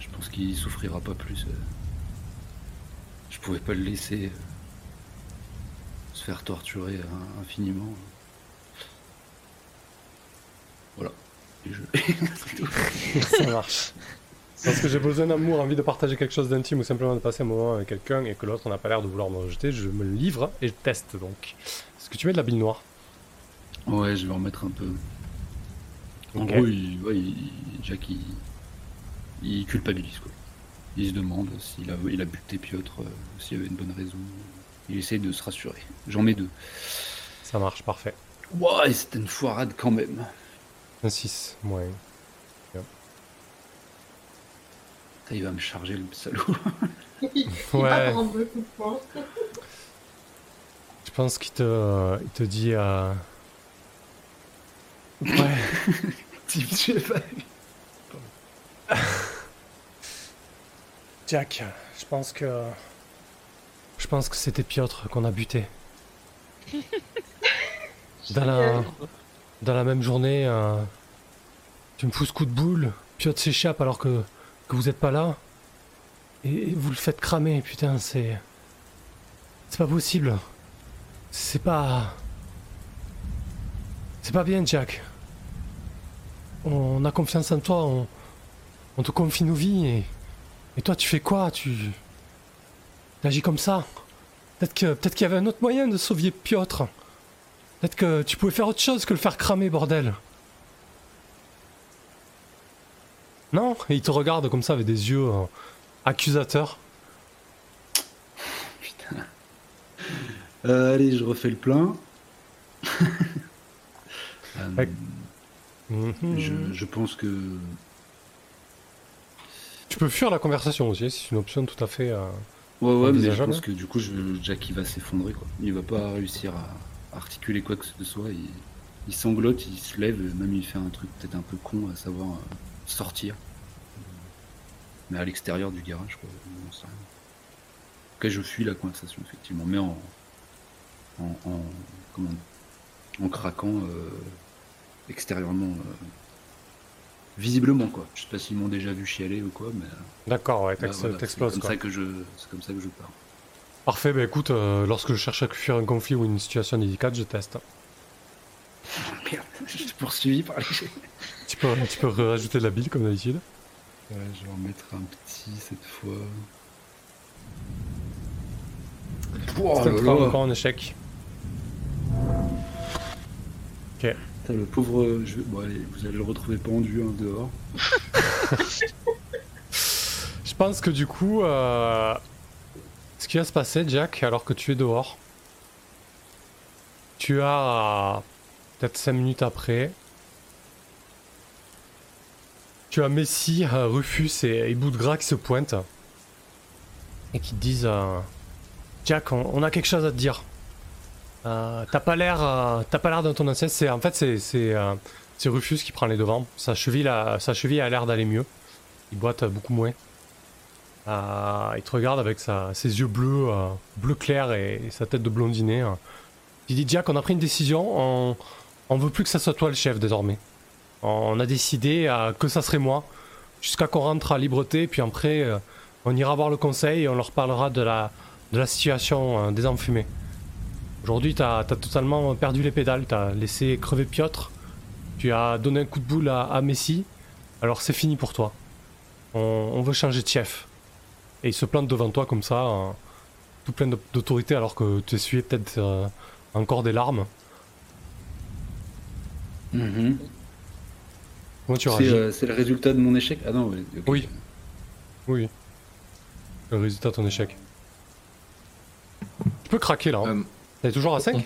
je pense qu'il souffrira pas plus. euh. Je pouvais pas le laisser euh, se faire torturer euh, infiniment. Voilà. Et je- *laughs* Ça marche. Parce que j'ai besoin d'amour, envie de partager quelque chose d'intime ou simplement de passer un moment avec quelqu'un et que l'autre n'a pas l'air de vouloir me rejeter, je me livre et je teste donc. Est-ce que tu mets de la bile noire? Ouais, je vais en mettre un peu. En gros, il, ouais, il- Jack, il, il culpabilise quoi. Il se demande s'il a, il a buté Piotr, euh, s'il y avait une bonne raison. Il essaye de se rassurer. J'en mets deux. Ça marche, parfait. Ouais, c'était une foirade quand même. Un 6, ouais. Ça, il va me charger le salaud. *laughs* Il va Ouais. prendre beaucoup de points. Je pense qu'il te, il te dit. euh, Ouais. *laughs* Type. Jack, je pense que. Je pense que c'était Piotr qu'on a buté. *laughs* Dans la, dans la même journée, euh, tu me fous ce coup de boule, Piotr s'échappe alors que, que vous êtes pas là. Et, et vous le faites cramer, putain, c'est. C'est pas possible. C'est pas. C'est pas bien, Jack. On a confiance en toi, on, on te confie nos vies et. Et toi, tu fais quoi? Tu. T'agis comme ça? Peut-être que peut-être qu'il y avait un autre moyen de sauver Piotr. Peut-être que tu pouvais faire autre chose que le faire cramer, bordel. Non? Et il te regarde comme ça avec des yeux euh, accusateurs. *laughs* Putain. Euh, allez, je refais le plein. *laughs* Euh, Mhm. je, je pense que Tu peux fuir la conversation aussi, c'est une option tout à fait. euh, Ouais, ouais, mais je pense que du coup, je, Jack, il va s'effondrer, quoi. Il va pas réussir à articuler quoi que ce soit. Il, il sanglote, il se lève, même il fait un truc peut-être un peu con, à savoir euh, sortir. Mais à l'extérieur du garage, quoi. On sait rien. En tout cas, je fuis la conversation, effectivement, mais en. en, en- comment En craquant euh, extérieurement. euh, visiblement, quoi. Je sais pas s'ils m'ont déjà vu chialer ou quoi, mais. euh, D'accord, ouais, bah, t'ex- voilà, c'est t'exploses comme ça que je, c'est comme ça que je pars. Parfait, bah écoute, euh, lorsque je cherche à fuir un conflit ou une situation délicate, je teste. *laughs* Merde, je suis poursuivi par les. Tu peux, tu peux rajouter de la bile comme d'habitude. Ouais, je vais en mettre un petit cette fois. C'est encore un échec. Le pauvre. Je... Vous allez le retrouver pendu hein, dehors. *laughs* Je pense que du coup, euh, ce qui va se passer, Jack, alors que tu es dehors, tu as peut-être 5 minutes après, tu as Messi, euh, Rufus et, et Boudgras qui se pointent et qui te disent euh, Jack, on a quelque chose à te dire. Euh, t'as pas l'air, euh, t'as pas l'air d'un ton ancien. C'est en fait c'est c'est euh, c'est Rufus qui prend les devants. Sa cheville, a, l'air d'aller mieux. Il boite beaucoup moins. Il te regarde avec ses yeux bleus, bleu clair et, sa tête de blondinet. euh. Il dit Jack, on a pris une décision. On, veut plus que ça soit toi le chef désormais. On a décidé que ça serait moi jusqu'à qu'on rentre à Libreté. Puis après, on ira voir le conseil et on leur parlera de la, de la situation euh, des enfumés. Aujourd'hui, t'as as totalement perdu les pédales. T'as laissé crever Piotr. Tu as donné un coup de boule à, à Messi. Alors c'est fini pour toi. On, on veut changer de chef. Et il se plante devant toi comme ça, tout plein d'au- d'autorité, alors que tu essuyais peut-être euh, encore des larmes. Mhm. Comment tu C'est réagis euh, c'est le résultat de mon échec? Ah non. Oui. Oui. Le résultat de ton échec. Tu peux craquer là. Hein. Euh, T'es toujours à 5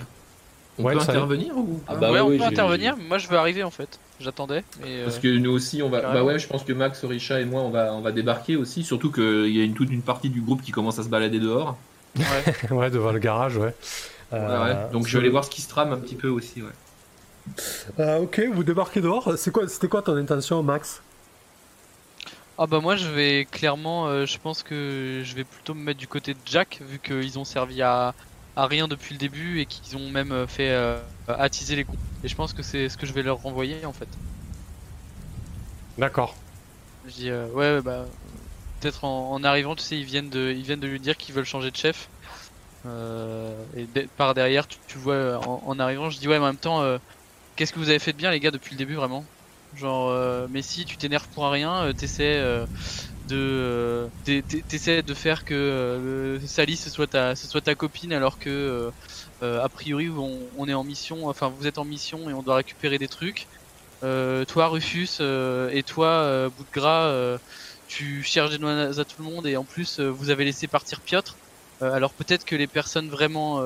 on Ouais, peut est. intervenir ou? Ah pas bah ouais, ouais, on peut intervenir, moi je veux arriver en fait. J'attendais. Mais, euh, Parce que nous aussi, on va. Carrément. Bah ouais, je pense que Max, Richa et moi, on va, on va débarquer aussi. Surtout qu'il y a une, toute une partie du groupe qui commence à se balader dehors. ouais. *laughs* Ouais, devant le garage, ouais. Ouais, Euh, ouais. Donc je vais aller voir ce qui se trame un petit peu aussi. Ouais. Euh, ok, vous débarquez dehors. C'est quoi, c'était quoi ton intention, Max? Ah bah moi je vais clairement, euh, je pense que je vais plutôt me mettre du côté de Jack vu qu'ils ont servi à, à rien depuis le début et qu'ils ont même euh, fait euh, attiser les coups. Et je pense que c'est ce que je vais leur renvoyer en fait. D'accord. Je dis euh, ouais, ouais, bah peut-être en, en arrivant tu sais ils viennent de ils viennent de lui dire qu'ils veulent changer de chef. Euh, et de- par derrière tu, tu vois en, en arrivant je dis ouais mais en même temps qu'est-ce que vous avez fait de bien les gars depuis le début vraiment? Genre mais si tu t'énerves pour un rien t'essaies de euh, t'es- t'es- t'essaies de faire que euh, Sally ce soit ta copine alors que euh, a priori on, est en mission enfin vous êtes en mission et on doit récupérer des trucs. Toi Rufus et toi bout de gras tu cherches des noises à tout le monde et en plus vous avez laissé partir Piotr. Alors peut-être que les personnes vraiment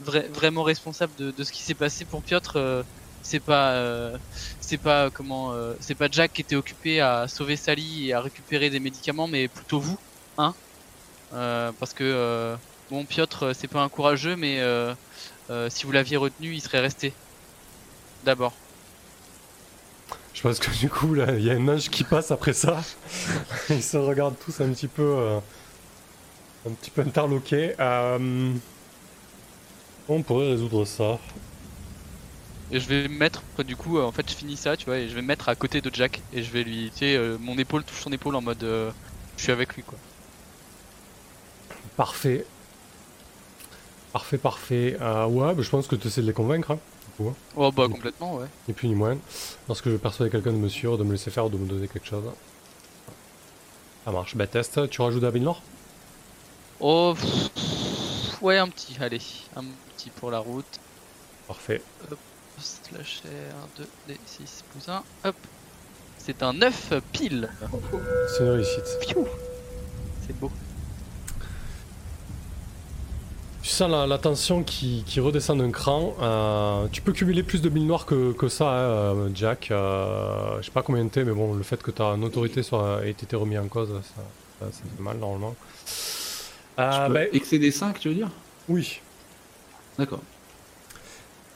vra- vraiment responsables de, de ce qui s'est passé pour Piotr c'est pas euh, c'est pas comment euh, c'est pas Jack qui était occupé à sauver Sally et à récupérer des médicaments mais plutôt vous hein Euh, parce que euh, bon Piotr euh, c'est pas un courageux mais euh, euh, si vous l'aviez retenu il serait resté d'abord Je pense que du coup, là, il y a un ange qui passe après ça. *laughs* Ils se regardent tous un petit peu, euh, un petit peu interloqués. Euh, on pourrait résoudre ça. Et je vais me mettre, du coup, euh, en fait, je finis ça, tu vois, et je vais me mettre à côté de Jack, et je vais lui, tu sais, euh, mon épaule touche son épaule en mode, euh, je suis avec lui, quoi. Parfait. Parfait, parfait. Euh, ouais, bah, je pense que tu essaies de les convaincre. hein, du coup, hein. Oh bah complètement, ouais. Ni plus ni moins. Lorsque je veux persuader quelqu'un de me suivre, de me laisser faire ou de me donner quelque chose. Ça marche. Bah, test. Tu rajoutes David Noir Oh, pff, ouais, un petit, allez, un petit pour la route. Parfait. Slash R, 2, D, 6, plus 1, hop. C'est un 9 pile. C'est une réussite. C'est beau. Tu sens la, la tension qui, qui redescend d'un cran. Euh, tu peux cumuler plus de billes noires que, que ça, hein, euh, Jack. Euh, je sais pas combien t'es, mais bon, le fait que ta autorité soit, ait été remis en cause, ça, ça, ça fait mal normalement. Euh, peux bah, excéder 5, tu veux dire? Oui. D'accord.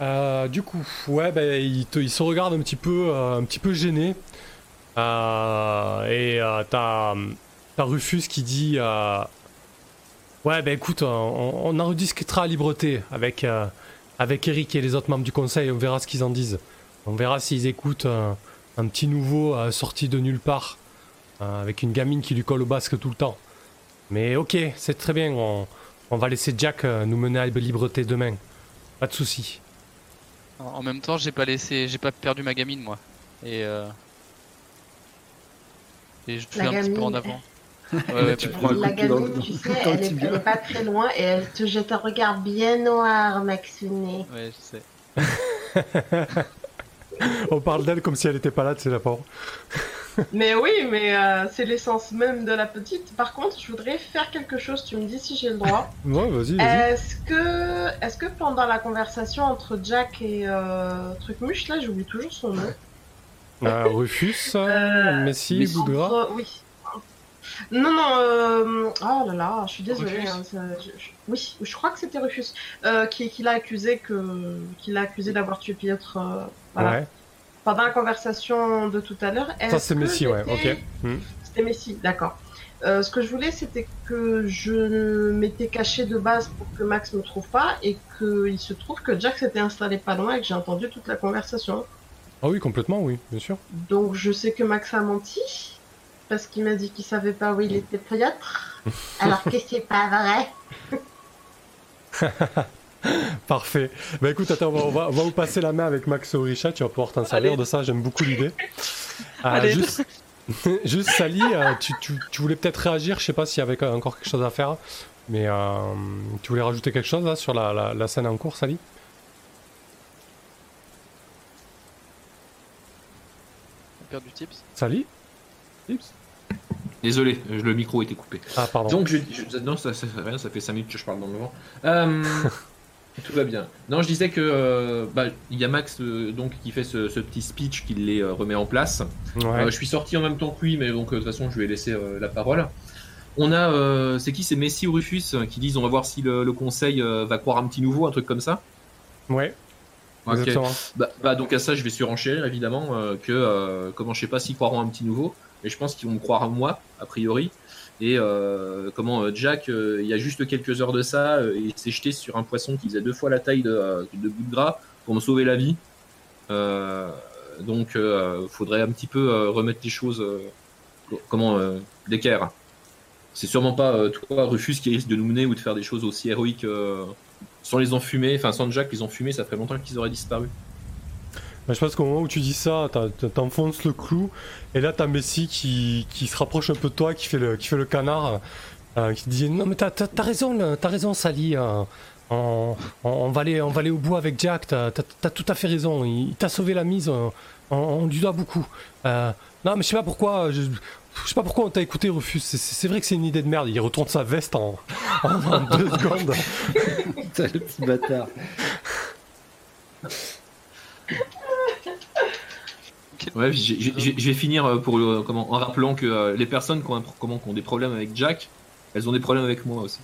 Euh, du coup, ouais, ben il, se regarde un petit peu, euh, gêné. Euh, et t'as, Rufus qui dit, ouais, ben écoute, on, en rediscutera à Libreté avec avec Eric et les autres membres du conseil. On verra ce qu'ils en disent. On verra s'ils écoutent un petit nouveau sorti de nulle part, avec une gamine qui lui colle au basque tout le temps. Mais ok, c'est très bien. On, va laisser Jack nous mener à Libreté demain. Pas de souci. En même temps, j'ai pas laissé, j'ai pas perdu ma gamine, moi. Et euh... Et je suis La un petit peu en gamine, avant. Ouais, ouais, *laughs* tu bah, prends un La dans, gamine, tu sais, elle est, tibia. elle est pas très loin et elle te jette un regard bien noir, Maxine. ouais, je sais. *laughs* On parle d'elle comme si elle était pas là, c'est la pauvre. Mais oui, mais euh, c'est l'essence même de la petite. Par contre, je voudrais faire quelque chose. Tu me dis si j'ai le droit. *laughs* Ouais, vas-y. Est-ce que, est-ce que pendant la conversation entre Jack et euh, Trucmuche, là, j'oublie toujours son nom. Euh, Rufus, *laughs* Euh, Messi. Boudra. Entre- oui. Non, non, euh... oh là là, je suis désolée. Hein, ça- je- je- Oui, je crois que c'était Rufus euh, qui, qui l'a accusé que, qui l'a accusé d'avoir tué Piotr. euh, voilà. Ouais. Pendant la conversation de tout à l'heure. Ça, c'est Messi, ouais, ok. Hmm. C'était Messi, d'accord. Euh, ce que je voulais, c'était que je m'étais caché de base pour que Max me trouve pas et qu'il se trouve que Jack s'était installé pas loin et que j'ai entendu toute la conversation. Ah oui, complètement, oui, bien sûr. Donc je sais que Max a menti parce qu'il m'a dit qu'il savait pas où il était Piotr. Alors que c'est pas vrai? *laughs* *laughs* Parfait. Bah écoute, attends, on va, on va, on va vous passer la main avec Max Orisha, tu vas pouvoir t'en servir de ça, j'aime beaucoup l'idée. Euh, Allez. juste, *laughs* juste Sally, euh, tu, tu, tu voulais peut-être réagir, je sais pas s'il y avait encore quelque chose à faire, mais euh, tu voulais rajouter quelque chose là sur la, la, la scène en cours, Sally? On perd du tips. Sally? Désolé, euh, le micro était coupé. Ah, pardon. Donc, je, je- non, ça, ça fait rien, ça fait 5 minutes que je parle dans le vent. Euh, *laughs* tout va bien. Non, je disais que euh, bah, il y a Max euh, donc qui fait ce, ce petit speech qui les euh, remet en place. ouais. Je suis sorti en même temps que lui, mais donc de toute façon, je lui ai laissé la parole. On a, c'est qui? C'est Messi ou Rufus qui disent on va voir si le, le conseil va croire un petit nouveau, un truc comme ça. ouais, Ok. Bah, bah, donc à ça, je vais surenchérir évidemment que comment je sais pas s'ils croiront un petit nouveau, mais je pense qu'ils vont me croire à moi a priori. Et euh, comment euh, Jack, euh, il y a juste quelques heures de ça, il s'est jeté sur un poisson qui faisait deux fois la taille de, de bout de gras pour me sauver la vie. Donc euh, faudrait un petit peu remettre les choses comment d'équerre. C'est sûrement pas toi Rufus qui risque de nous mener ou de faire des choses aussi héroïques sans les enfumer, enfin sans Jack les enfumer, ça ferait longtemps qu'ils auraient disparu. Je pense qu'au moment où tu dis ça, t'enfonces le clou, et là t'as Messi qui, qui se rapproche un peu de toi, qui fait le, qui fait le canard, euh, qui te dit Non, mais t'as raison, t'as raison, Sally. euh, on, on- on va aller, on va aller au bout avec Jack, t'as tout à fait raison, il, il t'a sauvé la mise, euh, on, on lui doit beaucoup. Euh, non, mais je sais pas pourquoi. Je, je sais pas pourquoi on t'a écouté, Rufus. C'est- vrai que c'est une idée de merde. Il retourne sa veste en, en, en *laughs* deux secondes. Putain, le petit bâtard. Ouais, je vais finir euh, pour le- comment, en rappelant que euh, les personnes qui ont, un comment, qui ont des problèmes avec Jack, elles ont des problèmes avec moi aussi.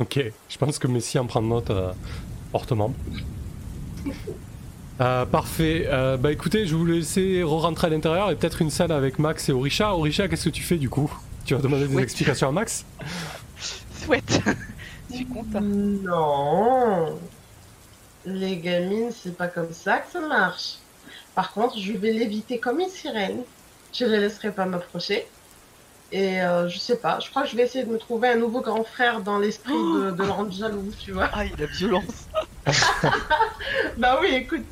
Ok, je pense que Messi en prend note euh, fortement. *laughs* Euh, parfait. Euh, bah écoutez, je vais vous laisser re-rentrer à l'intérieur et peut-être une salle avec Max et Orisha. Orisha, qu'est-ce que tu fais du coup? Tu vas demander des explications à Max? Souhaite. *laughs* Je suis content. Non. Les gamines, c'est pas comme ça que ça marche. Par contre, je vais l'éviter comme une sirène. Je les laisserai pas m'approcher. Et euh, je sais pas, je crois que je vais essayer de me trouver un nouveau grand frère dans l'esprit de, de l'ange jaloux, tu vois. Aïe, la violence. *laughs* Bah oui, écoute.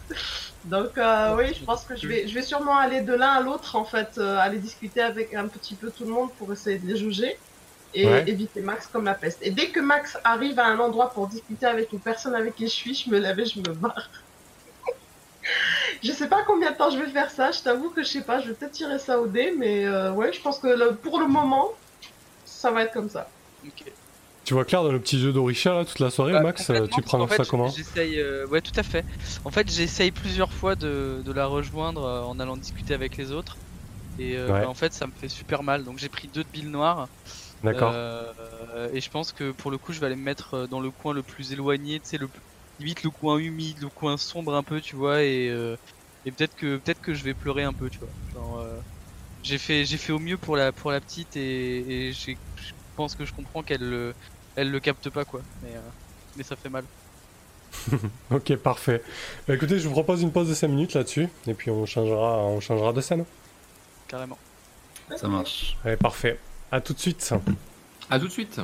Donc euh, oui, je pense que je vais, je vais sûrement aller de l'un à l'autre en fait, euh, aller discuter avec un petit peu tout le monde pour essayer de les juger et Ouais. éviter Max comme la peste. Et dès que Max arrive à un endroit pour discuter avec une personne avec qui je suis, je me lève et je me barre. *laughs* je sais pas combien de temps je vais faire ça, je t'avoue que je sais pas, je vais peut-être tirer ça au dé, mais euh, ouais, je pense que le- pour le moment, ça va être comme ça. Tu vois clair dans le petit jeu d'Orisha là toute la soirée, Bah, Max euh, Tu prends en fait, ça comment J'essaye, euh, ouais, tout à fait. En fait, j'essaye plusieurs fois de, de la rejoindre euh, en allant discuter avec les autres. Et euh, Ouais. bah, en fait, ça me fait super mal. Donc, j'ai pris deux de billes noires. D'accord. Euh, et je pense que pour le coup, je vais aller me mettre dans le coin le plus éloigné, tu sais, le limite le coin humide, le coin sombre un peu, tu vois, et, euh, et peut-être que peut-être que je vais pleurer un peu, tu vois. Genre, euh, j'ai fait j'ai fait au mieux pour la pour la petite et, et j'ai- je pense que je comprends qu'elle le elle le capte pas quoi, mais euh, mais ça fait mal. *laughs* Ok, parfait. Bah écoutez, je vous propose une pause de 5 minutes là-dessus, et puis on changera, on changera de scène. Carrément. Ça marche. Allez, parfait. À tout de suite. À tout de suite.